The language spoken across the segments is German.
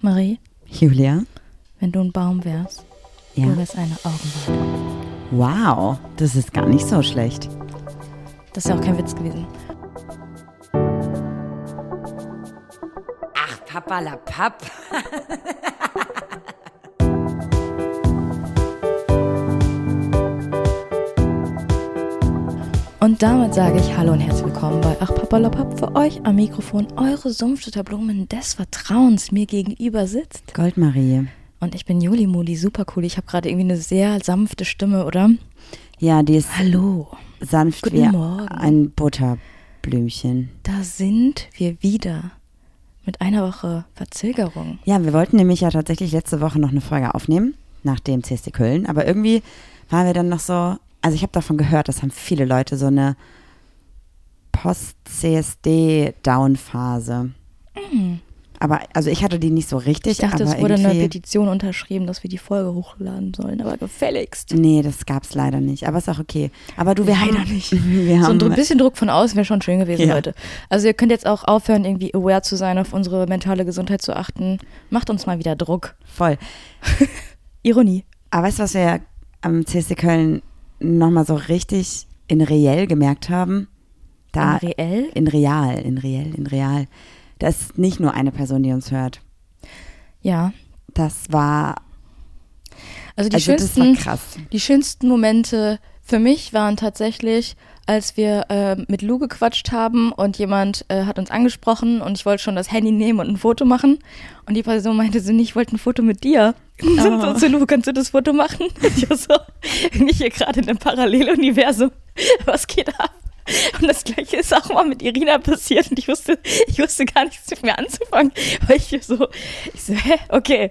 Marie, Julia? wenn du ein Baum wärst, Ja. du wärst eine Augenweide. Wow, das ist gar nicht so schlecht. Das ist ja auch kein Witz gewesen. Ach, Papa la Papp. Und damit sage ich Hallo und herzlich willkommen bei Ach Papalapap für euch am Mikrofon eure Sumpfstutterblumen des Vertrauens mir gegenüber sitzt. Goldmarie. Und ich bin Juli Muli, super cool. Ich habe gerade irgendwie eine sehr sanfte Stimme, oder? Ja, die ist Hallo. sanft Guten wie Morgen. ein Butterblümchen. Da sind wir wieder. Mit einer Woche Verzögerung. Ja, wir wollten nämlich ja tatsächlich letzte Woche noch eine Folge aufnehmen, nach dem CSD Köln. Aber irgendwie waren wir dann noch so, also ich habe davon gehört, das haben viele Leute, so eine Post-CSD-Down-Phase. Aber, also ich hatte die nicht so richtig. Ich dachte, es wurde eine Petition unterschrieben, dass wir die Folge hochladen sollen, aber gefälligst. Nee, das gab's leider nicht. Aber ist auch okay. Aber du, wir Leider haben nicht. Wir So ein bisschen Druck von außen wäre schon schön gewesen, Ja. Leute. Also ihr könnt jetzt auch aufhören, irgendwie aware zu sein, auf unsere mentale Gesundheit zu achten. Macht uns mal wieder Druck. voll. Ironie. Aber weißt du, was wir am CSD Köln nochmal so richtig in reell gemerkt haben? Da In reell? in real, in reell, in real. Da ist nicht nur eine Person, die uns hört. Ja. Das war, Also die also schönsten, war krass. die schönsten Momente für mich waren tatsächlich, als wir äh, mit Lou gequatscht haben und jemand äh, hat uns angesprochen und ich wollte schon das Handy nehmen und ein Foto machen und die Person meinte so, nee, ich wollte ein Foto mit dir. Und Oh. so zu Lou, kannst du das Foto machen? Ich war so, bin ich hier gerade in einem Paralleluniversum? Was geht ab? Und das gleiche ist auch mal mit Irina passiert und ich wusste, ich wusste gar nichts mit mir anzufangen, weil ich so, ich so, hä, okay.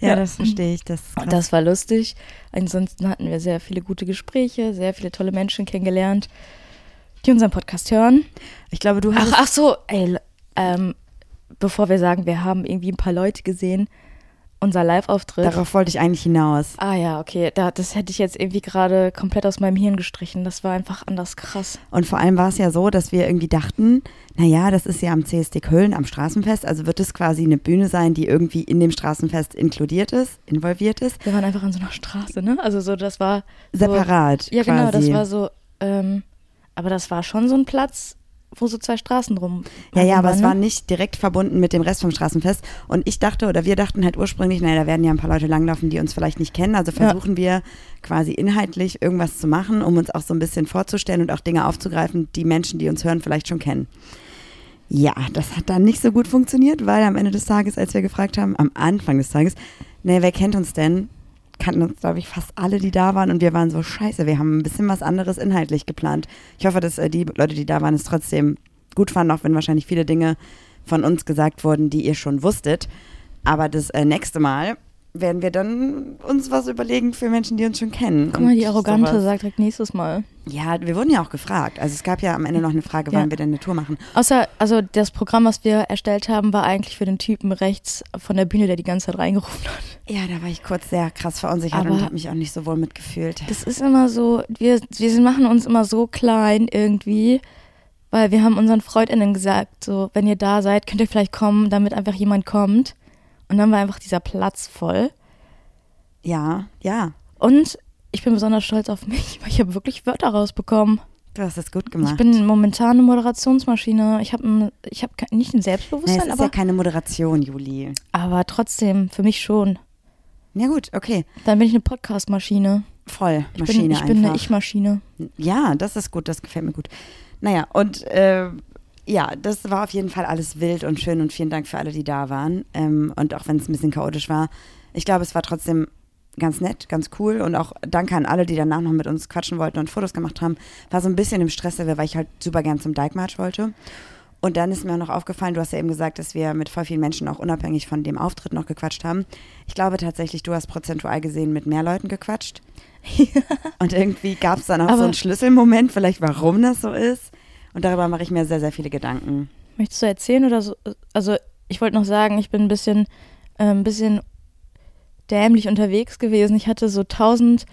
Ja, Ja. das verstehe ich. Das. Und das war lustig. Ansonsten hatten wir sehr viele gute Gespräche, sehr viele tolle Menschen kennengelernt, die unseren Podcast hören. ich glaube, du Ach, hast. ach so, ey, ähm, bevor wir sagen, wir haben irgendwie ein paar Leute gesehen, unser Live-Auftritt. Darauf wollte ich eigentlich hinaus. Ah ja, okay, da, das hätte ich jetzt irgendwie gerade komplett aus meinem Hirn gestrichen. Das war einfach anders krass. Und vor allem war es ja so, dass wir irgendwie dachten, naja, das ist ja am CSD Köln, am Straßenfest, also wird es quasi eine Bühne sein, die irgendwie in dem Straßenfest inkludiert ist, involviert ist. Wir waren einfach an so einer Straße, ne? Also so, das war so, Separat. Ja, genau, das quasi. war so, ähm, aber das war schon so ein Platz, wo so zwei Straßen drum. Ja, ja, aber waren, es ne? war nicht direkt verbunden mit dem Rest vom Straßenfest. Und ich dachte, oder wir dachten halt ursprünglich, naja, da werden ja ein paar Leute langlaufen, die uns vielleicht nicht kennen. Also Ja. versuchen wir quasi inhaltlich irgendwas zu machen, um uns auch so ein bisschen vorzustellen und auch Dinge aufzugreifen, die Menschen, die uns hören, vielleicht schon kennen. Ja, das hat dann nicht so gut funktioniert, weil am Ende des Tages, als wir gefragt haben, am Anfang des Tages, naja, wer kennt uns denn? Kannten uns, glaube ich, fast alle, die da waren und wir waren so scheiße. Wir haben ein bisschen was anderes inhaltlich geplant. Ich hoffe, dass äh, die Leute, die da waren, es trotzdem gut fanden, auch wenn wahrscheinlich viele Dinge von uns gesagt wurden, die ihr schon wusstet. Aber das äh, nächste Mal werden wir dann uns was überlegen für Menschen, die uns schon kennen. Guck mal, die Arrogante sowas. sagt direkt nächstes Mal. Ja, wir wurden ja auch gefragt. Also es gab ja am Ende noch eine Frage, Ja. wann wir denn eine Tour machen. Außer, also das Programm, was wir erstellt haben, war eigentlich für den Typen rechts von der Bühne, der die ganze Zeit reingerufen hat. Ja, da war ich kurz sehr krass verunsichert Aber- und habe mich auch nicht so wohl mitgefühlt. Das ist immer so, wir, wir machen uns immer so klein irgendwie, weil wir haben unseren FreundInnen gesagt, so, wenn ihr da seid, könnt ihr vielleicht kommen, damit einfach jemand kommt. Und dann war einfach dieser Platz voll. Ja, ja, Und ich bin besonders stolz auf mich, weil ich habe wirklich Wörter rausbekommen. du hast das gut gemacht. Ich bin momentan eine Moderationsmaschine. Ich habe ich hab nicht ein Selbstbewusstsein, es ist aber, ja keine Moderation, Juli. aber trotzdem, für mich schon. Ja gut, okay. Dann bin ich eine Podcast-Maschine. Voll, Ich Maschine bin, ich bin eine einfach. Ich-Maschine. Ja, das ist gut, das gefällt mir gut. Naja, und äh, ja, das war auf jeden Fall alles wild und schön und vielen Dank für alle, die da waren. Ähm, und auch wenn es ein bisschen chaotisch war, ich glaube, es war trotzdem ganz nett, ganz cool und auch danke an alle, die danach noch mit uns quatschen wollten und Fotos gemacht haben. War so ein bisschen im Stress, weil ich halt super gern zum March wollte. Und dann ist mir auch noch aufgefallen, du hast ja eben gesagt, dass wir mit voll vielen Menschen auch unabhängig von dem Auftritt noch gequatscht haben. Ich glaube tatsächlich, du hast prozentual gesehen mit mehr Leuten gequatscht. Und irgendwie gab es dann auch so Aber- einen Schlüsselmoment, vielleicht warum das so ist. Und darüber mache ich mir sehr, sehr viele Gedanken. Möchtest du erzählen oder so? Also, ich wollte noch sagen, ich bin ein bisschen, äh, ein bisschen dämlich unterwegs gewesen. Ich hatte so tausend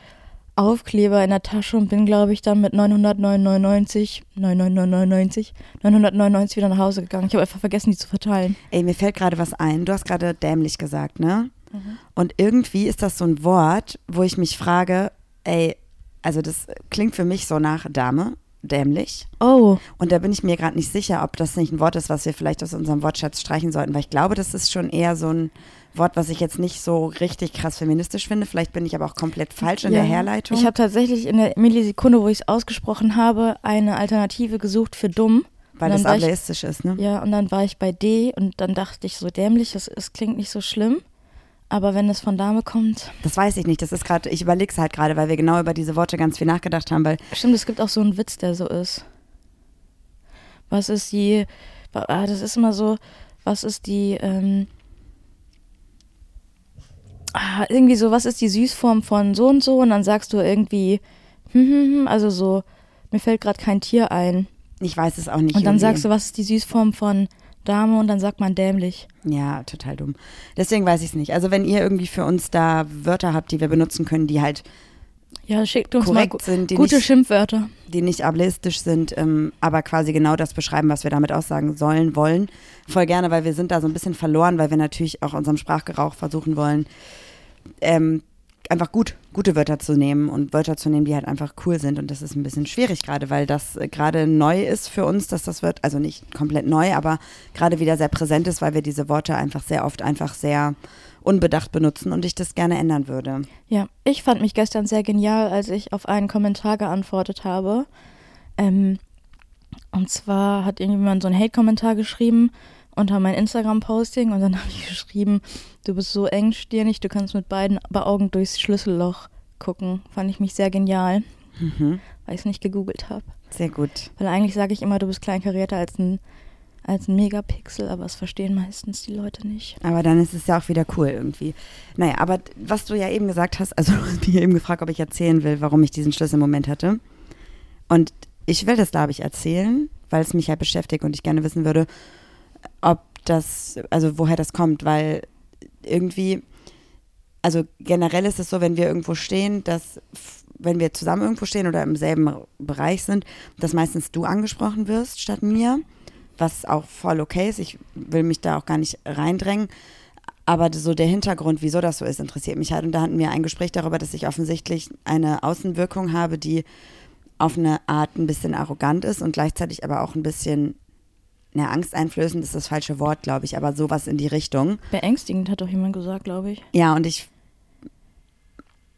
Aufkleber in der Tasche und bin, glaube ich, dann mit 999, 999, 999 wieder nach Hause gegangen. Ich habe einfach vergessen, die zu verteilen. Ey, mir fällt gerade was ein. Du hast gerade dämlich gesagt, ne? Mhm. Und irgendwie ist das so ein Wort, wo ich mich frage, ey, also das klingt für mich so nach Dame, dämlich. Oh, Und da bin ich mir gerade nicht sicher, ob das nicht ein Wort ist, was wir vielleicht aus unserem Wortschatz streichen sollten, weil ich glaube, das ist schon eher so ein Wort, was ich jetzt nicht so richtig krass feministisch finde. Vielleicht bin ich aber auch komplett falsch in der Herleitung. Ich habe tatsächlich in der Millisekunde, wo ich es ausgesprochen habe, eine Alternative gesucht für dumm. weil das ich- ableistisch ist, ne? Ja, und dann war ich bei D und dann dachte ich so dämlich, es, es klingt nicht so schlimm. Aber wenn es von Dame kommt, Das weiß ich nicht. Das ist gerade, ich überlege es halt gerade, weil wir genau über diese Worte ganz viel nachgedacht haben, weil stimmt, es gibt auch so einen Witz, der so ist. Was ist die, ah, das ist immer so, was ist die, ähm, ah, irgendwie so, was ist die Süßform von so und so? Und dann sagst du irgendwie, hm, hm, hm, also so, mir fällt gerade kein Tier ein. ich weiß es auch nicht. Und dann Juli. sagst du, was ist die Süßform von Dame? Und dann sagt man dämlich. Ja, total dumm. Deswegen weiß ich es nicht. Also wenn ihr irgendwie für uns da Wörter habt, die wir benutzen können, die halt, Ja, schickt uns Korrekt mal sind, die gute nicht- Schimpfwörter. die nicht ableistisch sind, ähm, aber quasi genau das beschreiben, was wir damit aussagen sollen, wollen, voll gerne, weil wir sind da so ein bisschen verloren, weil wir natürlich auch unserem Sprachgebrauch versuchen wollen, ähm, einfach gut, gute Wörter zu nehmen und Wörter zu nehmen, die halt einfach cool sind. Und das ist ein bisschen schwierig gerade, weil das äh, gerade neu ist für uns, dass das wird, also nicht komplett neu, aber gerade wieder sehr präsent ist, weil wir diese Worte einfach sehr oft einfach sehr unbedacht benutzen und ich das gerne ändern würde. Ja, ich fand mich gestern sehr genial, als ich auf einen Kommentar geantwortet habe. Ähm, und zwar hat irgendjemand so einen Hate-Kommentar geschrieben unter mein Instagram-Posting und dann habe ich geschrieben, du bist so engstirnig, du kannst mit beiden Augen durchs Schlüsselloch gucken. Fand ich mich sehr genial, Mhm. weil ich es nicht gegoogelt habe. Sehr gut. Weil eigentlich sage ich immer, du bist kleinkarierter als ein, als ein Megapixel, aber es verstehen meistens die Leute nicht. Aber dann ist es ja auch wieder cool irgendwie. Naja, aber was du ja eben gesagt hast, also du hast mich eben gefragt, ob ich erzählen will, warum ich diesen Schlüsselmoment hatte. Und ich will das, glaube ich, erzählen, weil es mich halt beschäftigt und ich gerne wissen würde, ob das, also woher das kommt, weil irgendwie, also generell ist es so, wenn wir irgendwo stehen, dass wenn wir zusammen irgendwo stehen oder im selben Bereich sind, dass meistens du angesprochen wirst statt mir, was auch voll okay ist. Ich will mich da auch gar nicht reindrängen. Aber so der Hintergrund, wieso das so ist, interessiert mich halt. Und da hatten wir ein Gespräch darüber, dass ich offensichtlich eine Außenwirkung habe, die auf eine Art ein bisschen arrogant ist und gleichzeitig aber auch ein bisschen, na, angsteinflößend ist das falsche Wort, glaube ich, aber sowas in die Richtung. Beängstigend hat doch jemand gesagt, glaube ich. Ja, und ich,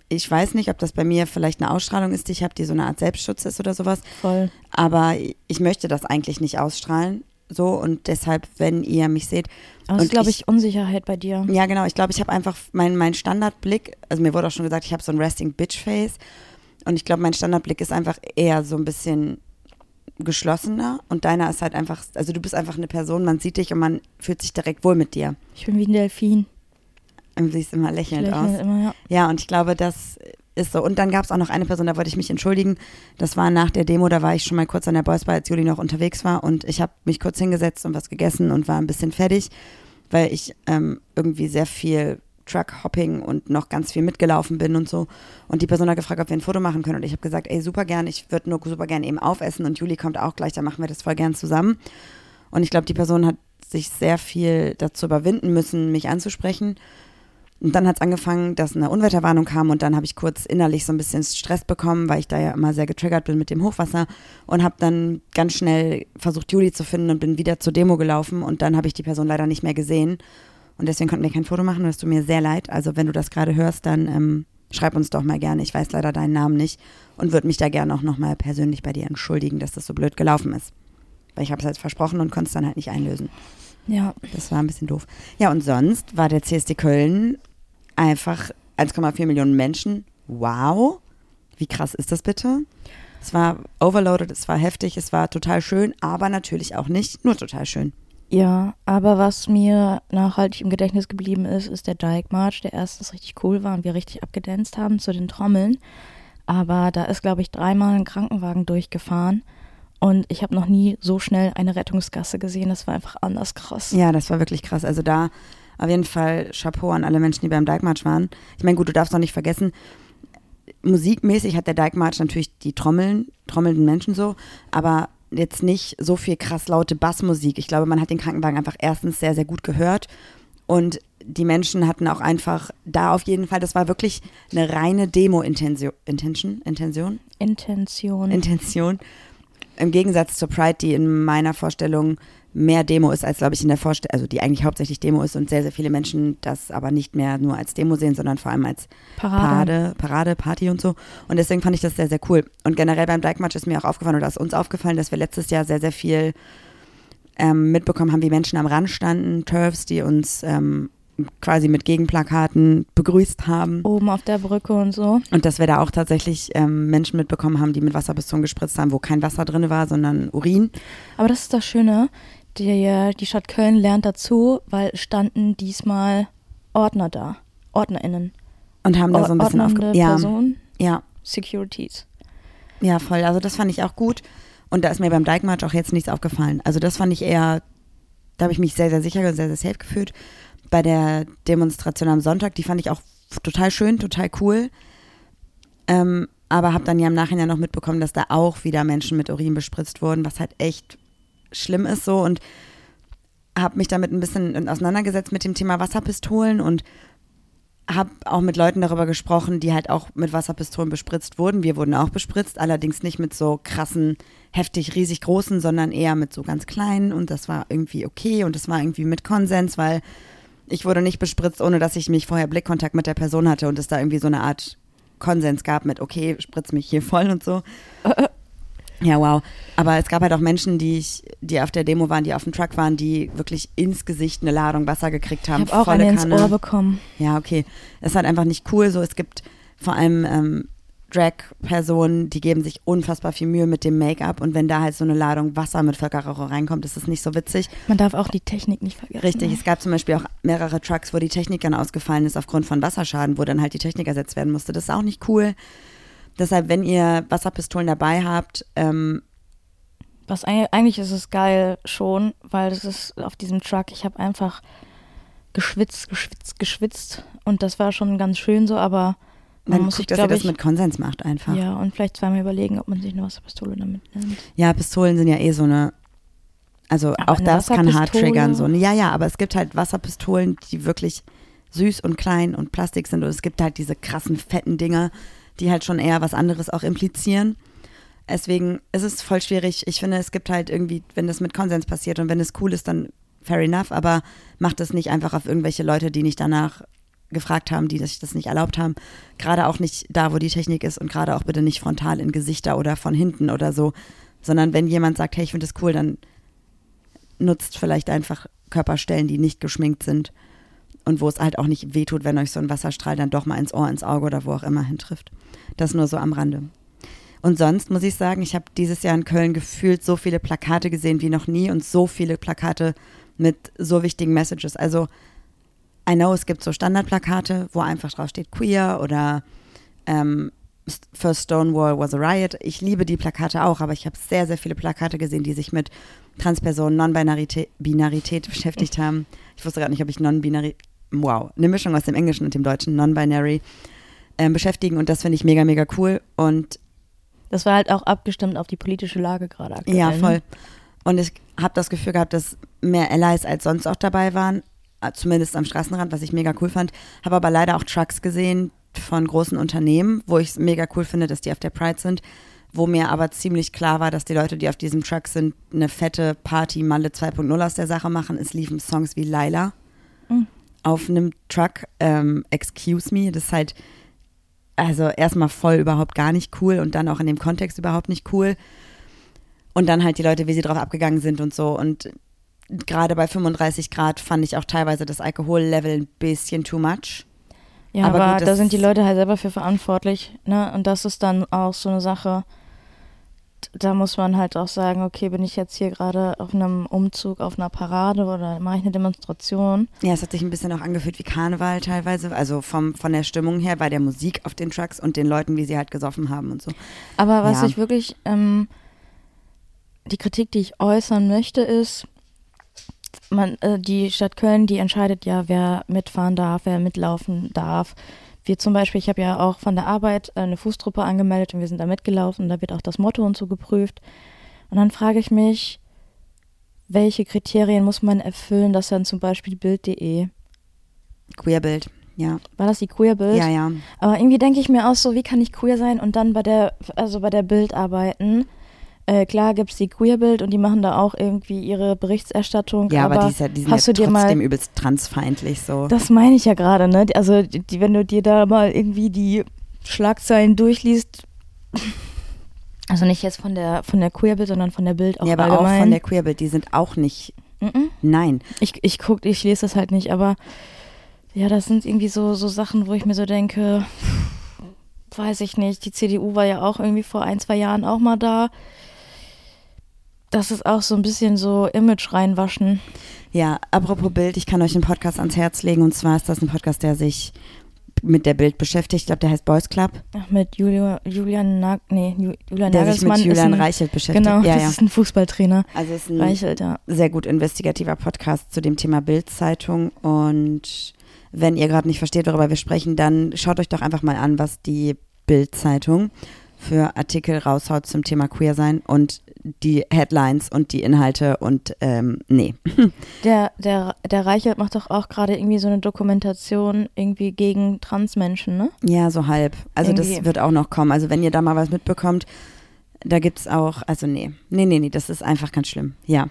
ich weiß nicht, ob das bei mir vielleicht eine Ausstrahlung ist, die ich habe, die so eine Art Selbstschutz ist oder sowas. Voll. Aber ich möchte das eigentlich nicht ausstrahlen. So und deshalb, wenn ihr mich seht. Aber es und ist, glaube ich, Unsicherheit bei dir. Ja, genau. Ich glaube, ich habe einfach meinen mein Standardblick, also mir wurde auch schon gesagt, ich habe so ein Resting Bitch Face. Und ich glaube, mein Standardblick ist einfach eher so ein bisschen geschlossener. Und deiner ist halt einfach, also du bist einfach eine Person, man sieht dich und man fühlt sich direkt wohl mit dir. Ich bin wie ein Delfin. Und siehst immer lächelnd aus. immer, ja. Ja, und ich glaube, das ist so. Und dann gab es auch noch eine Person, da wollte ich mich entschuldigen. Das war nach der Demo, da war ich schon mal kurz an der Boys Bar, als Juli noch unterwegs war. Und ich habe mich kurz hingesetzt und was gegessen und war ein bisschen fertig, weil ich ähm, irgendwie sehr viel Truck-Hopping und noch ganz viel mitgelaufen bin und so. Und die Person hat gefragt, ob wir ein Foto machen können. Und ich habe gesagt, ey, super gern, ich würde nur super gern eben aufessen. Und Juli kommt auch gleich, dann machen wir das voll gern zusammen. Und ich glaube, die Person hat sich sehr viel dazu überwinden müssen, mich anzusprechen. Und dann hat es angefangen, dass eine Unwetterwarnung kam und dann habe ich kurz innerlich so ein bisschen Stress bekommen, weil ich da ja immer sehr getriggert bin mit dem Hochwasser und habe dann ganz schnell versucht, Juli zu finden und bin wieder zur Demo gelaufen und dann habe ich die Person leider nicht mehr gesehen und deswegen konnten wir kein Foto machen und es tut mir sehr leid. Also wenn du das gerade hörst, dann ähm, schreib uns doch mal gerne. Ich weiß leider deinen Namen nicht und würde mich da gerne auch nochmal persönlich bei dir entschuldigen, dass das so blöd gelaufen ist. Weil ich habe es halt versprochen und konnte es dann halt nicht einlösen. Ja, Das war ein bisschen doof. Ja, und sonst war der CSD Köln einfach 1,4 Millionen Menschen. Wow. Wie krass ist das bitte? Es war overloaded, es war heftig, es war total schön, aber natürlich auch nicht nur total schön. Ja, aber was mir nachhaltig im Gedächtnis geblieben ist, ist der Dyke March, der erstens richtig cool war und wir richtig abgedanzt haben zu den Trommeln. Aber da ist, glaube ich, dreimal ein Krankenwagen durchgefahren und ich habe noch nie so schnell eine Rettungsgasse gesehen. Das war einfach anders krass. Ja, das war wirklich krass. Also da auf jeden Fall Chapeau an alle Menschen, die beim Dijkmarsch waren. Ich meine, gut, du darfst auch nicht vergessen, musikmäßig hat der Dyke March natürlich die Trommeln, trommelnden Menschen so, aber jetzt nicht so viel krass laute Bassmusik. Ich glaube, man hat den Krankenwagen einfach erstens sehr, sehr gut gehört und die Menschen hatten auch einfach da auf jeden Fall, das war wirklich eine reine Demo-Intention. Intention? Intention? Intention. Intention. Im Gegensatz zur Pride, die in meiner Vorstellung mehr Demo ist, als glaube ich in der Vorstellung, also die eigentlich hauptsächlich Demo ist und sehr, sehr viele Menschen das aber nicht mehr nur als Demo sehen, sondern vor allem als Parade. Parade, Parade, Party und so. Und deswegen fand ich das sehr, sehr cool. Und generell beim Dyke ist mir auch aufgefallen oder ist uns aufgefallen, dass wir letztes Jahr sehr, sehr viel ähm, mitbekommen haben, wie Menschen am Rand standen, Turfs, die uns ähm, quasi mit Gegenplakaten begrüßt haben. Oben auf der Brücke und so. Und dass wir da auch tatsächlich ähm, Menschen mitbekommen haben, die mit Wasserpistolen gespritzt haben, wo kein Wasser drin war, sondern Urin. Aber das ist das Schöne. Die, die Stadt Köln lernt dazu, weil standen diesmal Ordner da. OrdnerInnen. Und haben da so ein bisschen Ordnende aufge... Ja, Personen, ja, Securities. ja, voll. Also das fand ich auch gut. Und da ist mir beim Dyke March auch jetzt nichts aufgefallen. Also das fand ich eher, da habe ich mich sehr, sehr sicher und sehr, sehr safe gefühlt. Bei der Demonstration am Sonntag, die fand ich auch total schön, total cool. Ähm, aber habe dann ja im Nachhinein noch mitbekommen, dass da auch wieder Menschen mit Urin bespritzt wurden, was halt echt schlimm ist so. Und habe mich damit ein bisschen auseinandergesetzt mit dem Thema Wasserpistolen und habe auch mit Leuten darüber gesprochen, die halt auch mit Wasserpistolen bespritzt wurden. Wir wurden auch bespritzt, allerdings nicht mit so krassen, heftig, riesig großen, sondern eher mit so ganz kleinen. Und das war irgendwie okay und das war irgendwie mit Konsens, weil ich wurde nicht bespritzt, ohne dass ich mich vorher Blickkontakt mit der Person hatte und es da irgendwie so eine Art Konsens gab mit, okay, spritz mich hier voll und so. Ja, wow. Aber es gab halt auch Menschen, die ich, die auf der Demo waren, die auf dem Truck waren, die wirklich ins Gesicht eine Ladung Wasser gekriegt haben. Ich habe auch eine ins Kanne. Ohr bekommen. Ja, okay. Es ist halt einfach nicht cool. So, es gibt vor allem ähm, Drag-Personen, die geben sich unfassbar viel Mühe mit dem Make-up und wenn da halt so eine Ladung Wasser mit Völkerrauch reinkommt, ist das nicht so witzig. Man darf auch die Technik nicht vergessen. Richtig, ne? es gab zum Beispiel auch mehrere Trucks, wo die Technik dann ausgefallen ist aufgrund von Wasserschaden, wo dann halt die Technik ersetzt werden musste. Das ist auch nicht cool. Deshalb, wenn ihr Wasserpistolen dabei habt, ähm, Was eig- eigentlich ist es geil schon, weil das ist auf diesem Truck, ich habe einfach geschwitzt, geschwitzt, geschwitzt und das war schon ganz schön so, aber man dann muss sich, dass ihr das mit Konsens macht einfach. ja, und vielleicht zweimal überlegen, ob man sich eine Wasserpistole damit nimmt. Ja, Pistolen sind ja eh so eine. Also Aber auch eine das kann hart triggern. So. Ja, ja, aber es gibt halt Wasserpistolen, die wirklich süß und klein und Plastik sind. Und es gibt halt diese krassen, fetten Dinger, die halt schon eher was anderes auch implizieren. Deswegen ist es voll schwierig. Ich finde, es gibt halt irgendwie, wenn das mit Konsens passiert und wenn es cool ist, dann fair enough, aber macht es nicht einfach auf irgendwelche Leute, die nicht danach gefragt haben, die sich das nicht erlaubt haben. Gerade auch nicht da, wo die Technik ist und gerade auch bitte nicht frontal in Gesichter oder von hinten oder so, sondern wenn jemand sagt, hey, ich finde das cool, dann nutzt vielleicht einfach Körperstellen, die nicht geschminkt sind und wo es halt auch nicht wehtut, wenn euch so ein Wasserstrahl dann doch mal ins Ohr, ins Auge oder wo auch immer hintrifft. Das nur so am Rande. Und sonst muss ich sagen, ich habe dieses Jahr in Köln gefühlt so viele Plakate gesehen wie noch nie und so viele Plakate mit so wichtigen Messages. Also, I know, es gibt so Standardplakate, wo einfach drauf steht queer oder ähm, First Stonewall was a riot. Ich liebe die Plakate auch, aber ich habe sehr, sehr viele Plakate gesehen, die sich mit Transpersonen, Non-Binarität Binarität beschäftigt haben. Ich wusste gerade nicht, ob ich Non-Binary, wow, eine Mischung aus dem Englischen und dem Deutschen, Non-Binary, ähm, beschäftigen und das finde ich mega, mega cool. Und Das war halt auch abgestimmt auf die politische Lage gerade aktuell. ja, ne? voll. Und ich habe das Gefühl gehabt, dass mehr Allies als sonst auch dabei waren, äh, zumindest am Straßenrand, was ich mega cool fand. Habe aber leider auch Trucks gesehen von großen Unternehmen, wo ich es mega cool finde, dass die auf der Pride sind, wo mir aber ziemlich klar war, dass die Leute, die auf diesem Truck sind, eine fette Party Malle 2.0 aus der Sache machen. Es liefen Songs wie Laila Mhm. Auf einem Truck. Ähm, Excuse me, das ist halt also erstmal voll überhaupt gar nicht cool und dann auch in dem Kontext überhaupt nicht cool. Und dann halt die Leute, wie sie drauf abgegangen sind und so. Und gerade bei 35 Grad fand ich auch teilweise das Alkohollevel ein bisschen too much. Ja, Aber aber, gut, da sind die Leute halt selber für verantwortlich, ne? Und das ist dann auch so eine Sache, da muss man halt auch sagen, okay, bin ich jetzt hier gerade auf einem Umzug, auf einer Parade oder mache ich eine Demonstration? Ja, es hat sich ein bisschen auch angefühlt wie Karneval teilweise. Also vom, von der Stimmung her, bei der Musik auf den Trucks und den Leuten, wie sie halt gesoffen haben und so. Aber was Ja. ich wirklich, ähm, die Kritik, die ich äußern möchte, ist, man, äh, die Stadt Köln, die entscheidet ja, wer mitfahren darf, wer mitlaufen darf. Wir zum Beispiel, ich habe ja auch von der Arbeit eine Fußtruppe angemeldet und wir sind da mitgelaufen und da wird auch das Motto und so geprüft. Und dann frage ich mich, welche Kriterien muss man erfüllen, dass dann zum Beispiel Bild.de, Queerbild, ja. war das die Queer-Bild? Ja, ja. Aber irgendwie denke ich mir auch so, wie kann ich queer sein und dann bei der, also bei der Bild arbeiten? Äh, klar gibt es die Queerbild und die machen da auch irgendwie ihre Berichterstattung. Ja, aber, aber die, ist ja, die sind hast ja du dir trotzdem mal, übelst transfeindlich so. das meine ich ja gerade, ne? Also die, wenn du dir da mal irgendwie die Schlagzeilen durchliest, also nicht jetzt von der von der Queerbild, sondern von der Bild auch ja, aber allgemein. auch von der Queerbild, die sind auch nicht, Mhm. nein. Ich, ich guck, ich lese das halt nicht, aber ja, das sind irgendwie so, so Sachen, wo ich mir so denke, weiß ich nicht, die CDU war ja auch irgendwie vor ein, zwei Jahren auch mal da. Das ist auch so ein bisschen so Image reinwaschen. Ja, apropos Bild, ich kann euch einen Podcast ans Herz legen und zwar ist das ein Podcast, der sich mit der Bild beschäftigt. Ich glaube, der heißt Boys Club, Ach, mit Julia, Julian Nag, nee, Ju- Julian der sich mit Julian ein, Reichelt beschäftigt. Genau, ja, das ja. ist ein Fußballtrainer. Also ist ein Reichelt, ja. sehr gut investigativer Podcast zu dem Thema Bild-Zeitung und wenn ihr gerade nicht versteht, worüber wir sprechen, dann schaut euch doch einfach mal an, was die Bild-Zeitung für Artikel raushaut zum Thema Queer sein und die Headlines und die Inhalte und ähm, nee. Der, der, der Reichelt macht doch auch gerade irgendwie so eine Dokumentation irgendwie gegen Transmenschen, ne? Ja, so halb. Also das Irgendwie. wird auch noch kommen. Also wenn ihr da mal was mitbekommt, da gibt's auch, also nee, nee, nee, nee, das ist einfach ganz schlimm. Ja.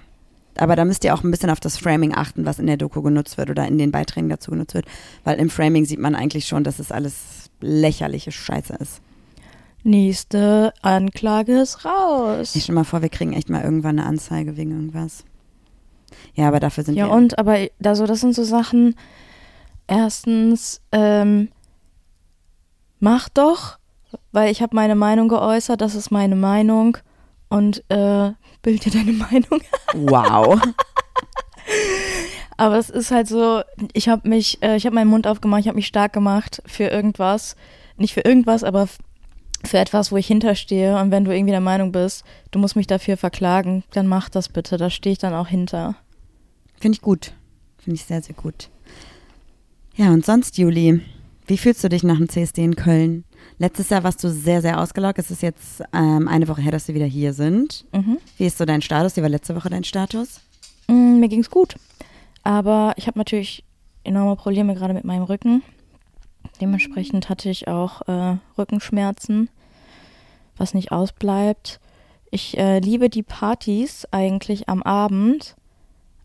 Aber da müsst ihr auch ein bisschen auf das Framing achten, was in der Doku genutzt wird oder in den Beiträgen dazu genutzt wird. Weil im Framing sieht man eigentlich schon, dass es alles lächerliche Scheiße ist. Nächste Anklage ist raus. Ich stell mal vor, wir kriegen echt mal irgendwann eine Anzeige wegen irgendwas. Ja, aber dafür sind Ja, wir. und, aber also das sind so Sachen. Erstens, ähm, mach doch, weil ich habe meine Meinung geäußert, das ist meine Meinung. Und äh, bild dir deine Meinung. Wow. Aber es ist halt so, ich habe mich, äh, ich habe meinen Mund aufgemacht, ich habe mich stark gemacht für irgendwas. Nicht für irgendwas, aber für etwas, wo ich hinterstehe. Und wenn du irgendwie der Meinung bist, du musst mich dafür verklagen, dann mach das bitte. Da stehe ich dann auch hinter. Finde ich gut. Finde ich sehr, sehr gut. Ja, und sonst, Juli, wie fühlst du dich nach dem CSD in Köln? Letztes Jahr warst du sehr, sehr ausgelaugt. Es ist jetzt ähm, eine Woche her, dass wir wieder hier sind. Mhm. Wie ist so dein Status? Wie war letzte Woche dein Status? Mm, mir ging's gut. Aber ich habe natürlich enorme Probleme gerade mit meinem Rücken. Dementsprechend hatte ich auch äh, Rückenschmerzen, was nicht ausbleibt. Ich äh, liebe die Partys eigentlich am Abend,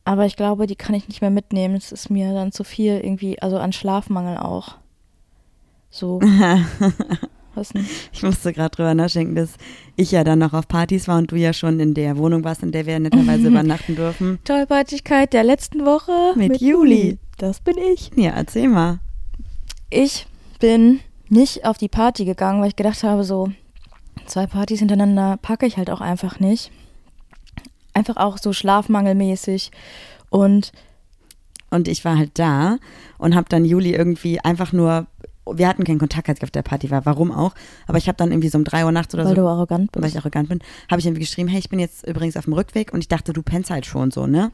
aber ich glaube, die kann ich nicht mehr mitnehmen. Es ist mir dann zu viel irgendwie, also an Schlafmangel auch. So. Ich musste gerade drüber nachdenken, dass ich ja dann noch auf Partys war und du ja schon in der Wohnung warst, in der wir netterweise übernachten dürfen. Tollpatschigkeit der letzten Woche Mit Juli. Das bin ich. Ja, erzähl mal. Ich bin nicht auf die Party gegangen, weil ich gedacht habe, so zwei Partys hintereinander packe ich halt auch einfach nicht. Einfach auch so schlafmangelmäßig. Und Und ich war halt da und habe dann Juli irgendwie einfach nur, wir hatten keinen Kontakt, als ich auf der Party war, warum auch, aber ich habe dann irgendwie so um drei Uhr nachts oder weil so du arrogant weil bist. ich arrogant bin, habe ich irgendwie geschrieben, hey, ich bin jetzt übrigens auf dem Rückweg und ich dachte, du pennst halt schon so, ne?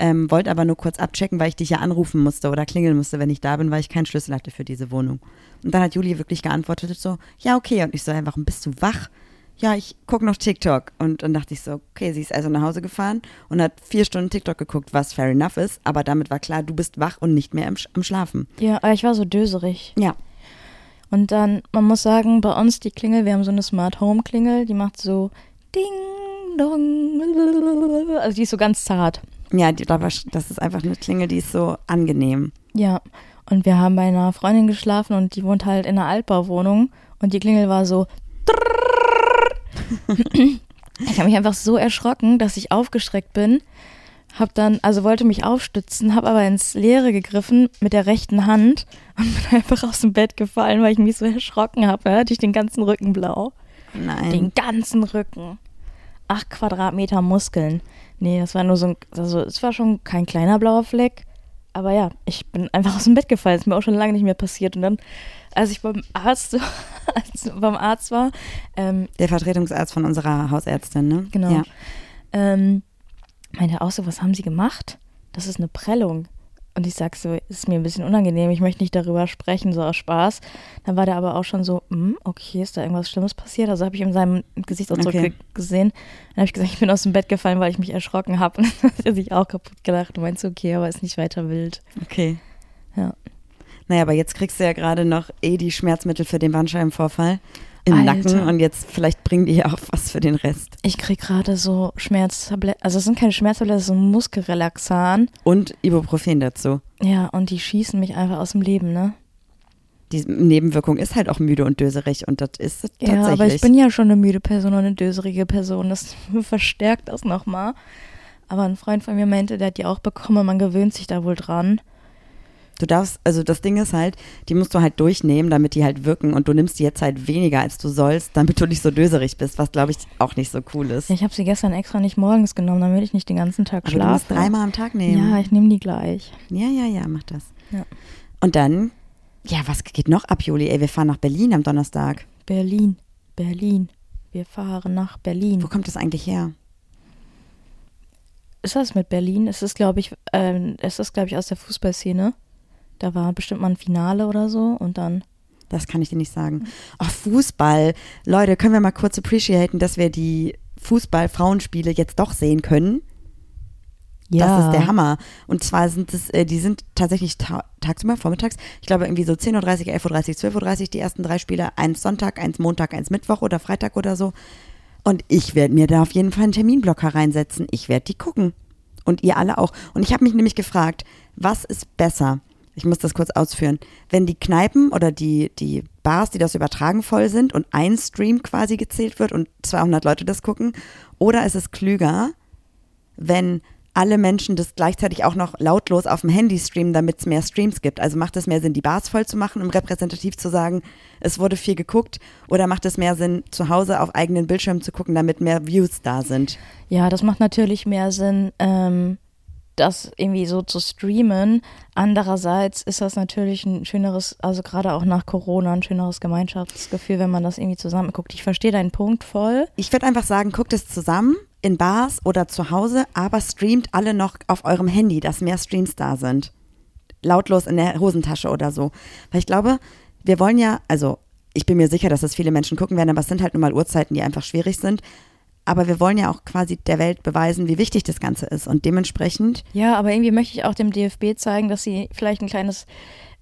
Ähm, wollte aber nur kurz abchecken, weil ich dich ja anrufen musste oder klingeln musste, wenn ich da bin, weil ich keinen Schlüssel hatte für diese Wohnung. Und dann hat Juli wirklich geantwortet so, ja, okay. Und ich so, hey, warum bist du wach? Ja, ich gucke noch TikTok. Und dann dachte ich so, okay, sie ist also nach Hause gefahren und hat vier Stunden TikTok geguckt, was fair enough ist. Aber damit war klar, du bist wach und nicht mehr im, am Schlafen. Ja, aber ich war so döserig. Ja, Und dann, man muss sagen, bei uns die Klingel, wir haben so eine Smart Home Klingel, die macht so Ding Dong. Also die ist so ganz zart. Ja, die, das ist einfach eine Klingel, die ist so angenehm. Ja, und wir haben bei einer Freundin geschlafen und die wohnt halt in einer Altbauwohnung und die Klingel war so. Ich habe mich einfach so erschrocken, dass ich aufgeschreckt bin. Hab dann, also wollte mich aufstützen, habe aber ins Leere gegriffen mit der rechten Hand und bin einfach aus dem Bett gefallen, weil ich mich so erschrocken habe. Hatte ich den ganzen Rücken blau. Nein. Den ganzen Rücken. Acht Quadratmeter Muskeln. Nee, das war nur so ein, also es war schon kein kleiner blauer Fleck. Aber ja, ich bin einfach aus dem Bett gefallen. Ist mir auch schon lange nicht mehr passiert. Und dann, als ich beim Arzt, als beim Arzt war, ähm, Der Vertretungsarzt von unserer Hausärztin, ne? Genau. Ja. ähm, meinte auch so, was haben Sie gemacht? Das ist eine Prellung. Und ich sag so, ist mir ein bisschen unangenehm, ich möchte nicht darüber sprechen, so aus Spaß. Dann war der aber auch schon so, hm, okay, ist da irgendwas Schlimmes passiert? Also habe ich in seinem Gesichtsausdruck Okay. ge- gesehen. Dann habe ich gesagt, ich bin aus dem Bett gefallen, weil ich mich erschrocken habe. Und dann hat er sich auch kaputt gelacht und meinte, okay, aber ist nicht weiter wild. Okay. Ja. Naja, aber jetzt kriegst du ja gerade noch eh die Schmerzmittel für den Bandscheibenvorfall im Alter. Nacken und jetzt vielleicht bringen die ja auch was für den Rest. Ich krieg gerade so Schmerztabletten, also es sind keine Schmerztabletten, es ein Muskelrelaxan. Und Ibuprofen dazu. Ja, und die schießen mich einfach aus dem Leben, ne? Die Nebenwirkung ist halt auch müde und döserig und das ist tatsächlich. Ja, aber ich bin ja schon eine müde Person und eine döserige Person. Das verstärkt das nochmal. Aber ein Freund von mir meinte, der hat die auch bekommen. Man gewöhnt sich da wohl dran. Du darfst, also das Ding ist halt, die musst du halt durchnehmen, damit die halt wirken und du nimmst die jetzt halt weniger, als du sollst, damit du nicht so döserig bist, was glaube ich auch nicht so cool ist. Ja, ich habe sie gestern extra nicht morgens genommen, damit ich nicht den ganzen Tag Aber du musst schlafe. dreimal am Tag nehmen. Ja, ich nehme die gleich. ja, ja, ja, mach das. Ja. Und dann, ja, was geht noch ab, Juli? Ey, wir fahren nach Berlin am Donnerstag. Berlin, Berlin. Wir fahren nach Berlin. Wo kommt das eigentlich her? ist das mit Berlin? Es ist, glaube ich, ähm, es ist, glaube ich, aus der Fußballszene. Da war bestimmt mal ein Finale oder so und dann. Das kann ich dir nicht sagen. Ach, Fußball. Leute, können wir mal kurz appreciaten, dass wir die Fußball-Frauenspiele jetzt doch sehen können? Das ist der Hammer. Und zwar sind es, äh, die sind tatsächlich ta tagsüber, vormittags, ich glaube irgendwie so 10.30 Uhr, 11.30 Uhr, 12.30 Uhr die ersten drei Spiele. Eins Sonntag, eins Montag, eins Mittwoch oder Freitag oder so. Und ich werde mir da auf jeden Fall einen Terminblocker reinsetzen. Ich werde die gucken. Und ihr alle auch. Und ich habe mich nämlich gefragt, was ist besser? Ich muss das kurz ausführen. Wenn die Kneipen oder die, die Bars, die das übertragen, voll sind und ein Stream quasi gezählt wird und 200 Leute das gucken, oder ist es klüger, wenn alle Menschen das gleichzeitig auch noch lautlos auf dem Handy streamen, damit es mehr Streams gibt. Also macht es mehr Sinn, die Bars voll zu machen, um repräsentativ zu sagen, es wurde viel geguckt, oder macht es mehr Sinn, zu Hause auf eigenen Bildschirmen zu gucken, damit mehr Views da sind? Ja, das macht natürlich mehr Sinn, ähm, das irgendwie so zu streamen. Andererseits ist das natürlich ein schöneres, also gerade auch nach Corona, ein schöneres Gemeinschaftsgefühl, wenn man das irgendwie zusammen guckt. Ich verstehe deinen Punkt voll. Ich würde einfach sagen, guckt es zusammen in Bars oder zu Hause, aber streamt alle noch auf eurem Handy, dass mehr Streams da sind. Lautlos in der Hosentasche oder so. Weil ich glaube, wir wollen ja, also ich bin mir sicher, dass es viele Menschen gucken werden, aber es sind halt nun mal Uhrzeiten, die einfach schwierig sind. Aber wir wollen ja auch quasi der Welt beweisen, wie wichtig das Ganze ist. Und dementsprechend, Ja, aber irgendwie möchte ich auch dem DFB zeigen, dass sie vielleicht ein kleines,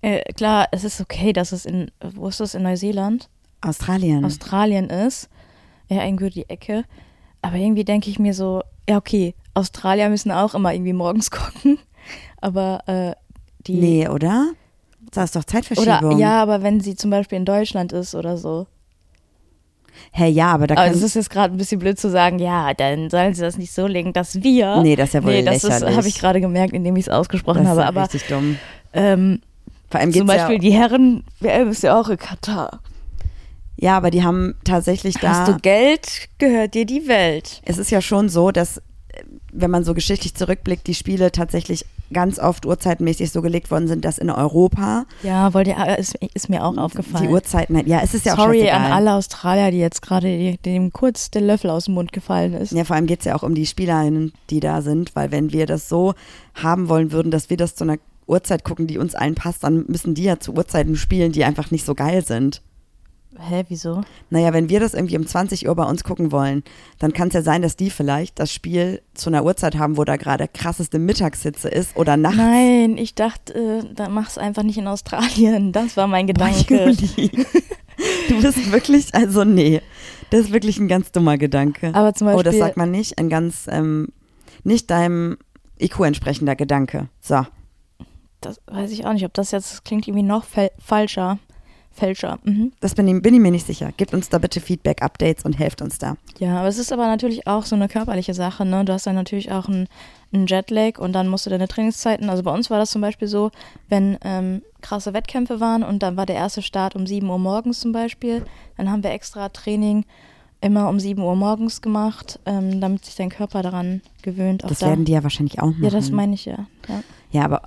äh, klar, es ist okay, dass es in, wo ist das, in Neuseeland? Australien. Australien ist, ja, irgendwie die Ecke. Aber irgendwie denke ich mir so, ja, okay, Australier müssen auch immer irgendwie morgens gucken. Aber äh, die. nee, oder? Das ist doch Zeitverschiebung. Oder ja, aber wenn sie zum Beispiel in Deutschland ist oder so. Hey, ja, aber da Aber kann es ist jetzt gerade ein bisschen blöd zu sagen, ja, dann sollen sie das nicht so legen, dass wir. Nee, das ist ja wohl Nee, das ist- habe ich gerade gemerkt, indem ich es ausgesprochen das ist habe. ja Aber richtig dumm. ähm, Vor allem zum Beispiel ja, die Herren, WM ist ja auch in Katar. ja, aber die haben tatsächlich da. Hast du Geld, gehört dir die Welt. es ist ja schon so, dass, äh, wenn man so geschichtlich zurückblickt, die Spiele tatsächlich ganz oft uhrzeitenmäßig so gelegt worden sind, dass in Europa Ja, wollt ihr, äh, ist, ist mir auch aufgefallen. die Uhrzeiten, halt- ja, es ist ja auch Sorry an alle Australier, die jetzt gerade dem kurz der Löffel aus dem Mund gefallen ist. Ja, vor allem geht es ja auch um die Spielerinnen, die da sind, weil wenn wir das so haben wollen würden, dass wir das zu einer Uhrzeit gucken, die uns allen passt, dann müssen die ja zu Uhrzeiten spielen, die einfach nicht so geil sind. Hä, wieso? Naja, wenn wir das irgendwie um 20 Uhr bei uns gucken wollen, dann kann es ja sein, dass die vielleicht das Spiel zu einer Uhrzeit haben, wo da gerade krasseste Mittagshitze ist oder nachts. Nein, ich dachte, äh, dann mach's einfach nicht in Australien. Das war mein Gedanke. Du bist wirklich, also nee, das ist wirklich ein ganz dummer Gedanke. Aber zum oh, Beispiel, das sagt man nicht, ein ganz, ähm, nicht deinem IQ entsprechender Gedanke. So, das weiß ich auch nicht, ob das jetzt das klingt irgendwie noch falscher. Fälscher. Mhm. das bin ich, bin ich mir nicht sicher. Gebt uns da bitte Feedback, Updates und helft uns da. Ja, aber es ist aber natürlich auch so eine körperliche Sache, ne? Du hast dann natürlich auch einen, einen Jetlag und dann musst du deine Trainingszeiten, also bei uns war das zum Beispiel so, wenn ähm, krasse Wettkämpfe waren und dann war der erste Start um 7 Uhr morgens zum Beispiel, dann haben wir extra Training immer um 7 Uhr morgens gemacht, ähm, damit sich dein Körper daran gewöhnt. Das da. werden die ja wahrscheinlich auch machen. ja, das meine ich ja. ja. Ja, aber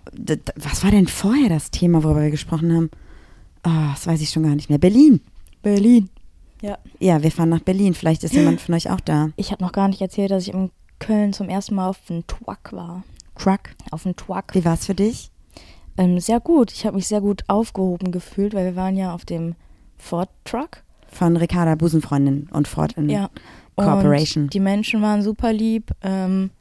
was war denn vorher das Thema, worüber wir gesprochen haben? Ah, das weiß ich schon gar nicht mehr. Berlin. Berlin. Ja. Ja, wir fahren nach Berlin. Vielleicht ist jemand von euch auch da. Ich habe noch gar nicht erzählt, dass ich in Köln zum ersten Mal auf dem Twak war. Cruck. Auf dem Twak. Wie war's für dich? Ähm, sehr gut. Ich habe mich sehr gut aufgehoben gefühlt, weil wir waren ja auf dem Ford Truck. Von Ricarda Busenfreundin und Ford in Ja. Corporation. Und die Menschen waren super lieb, ähm,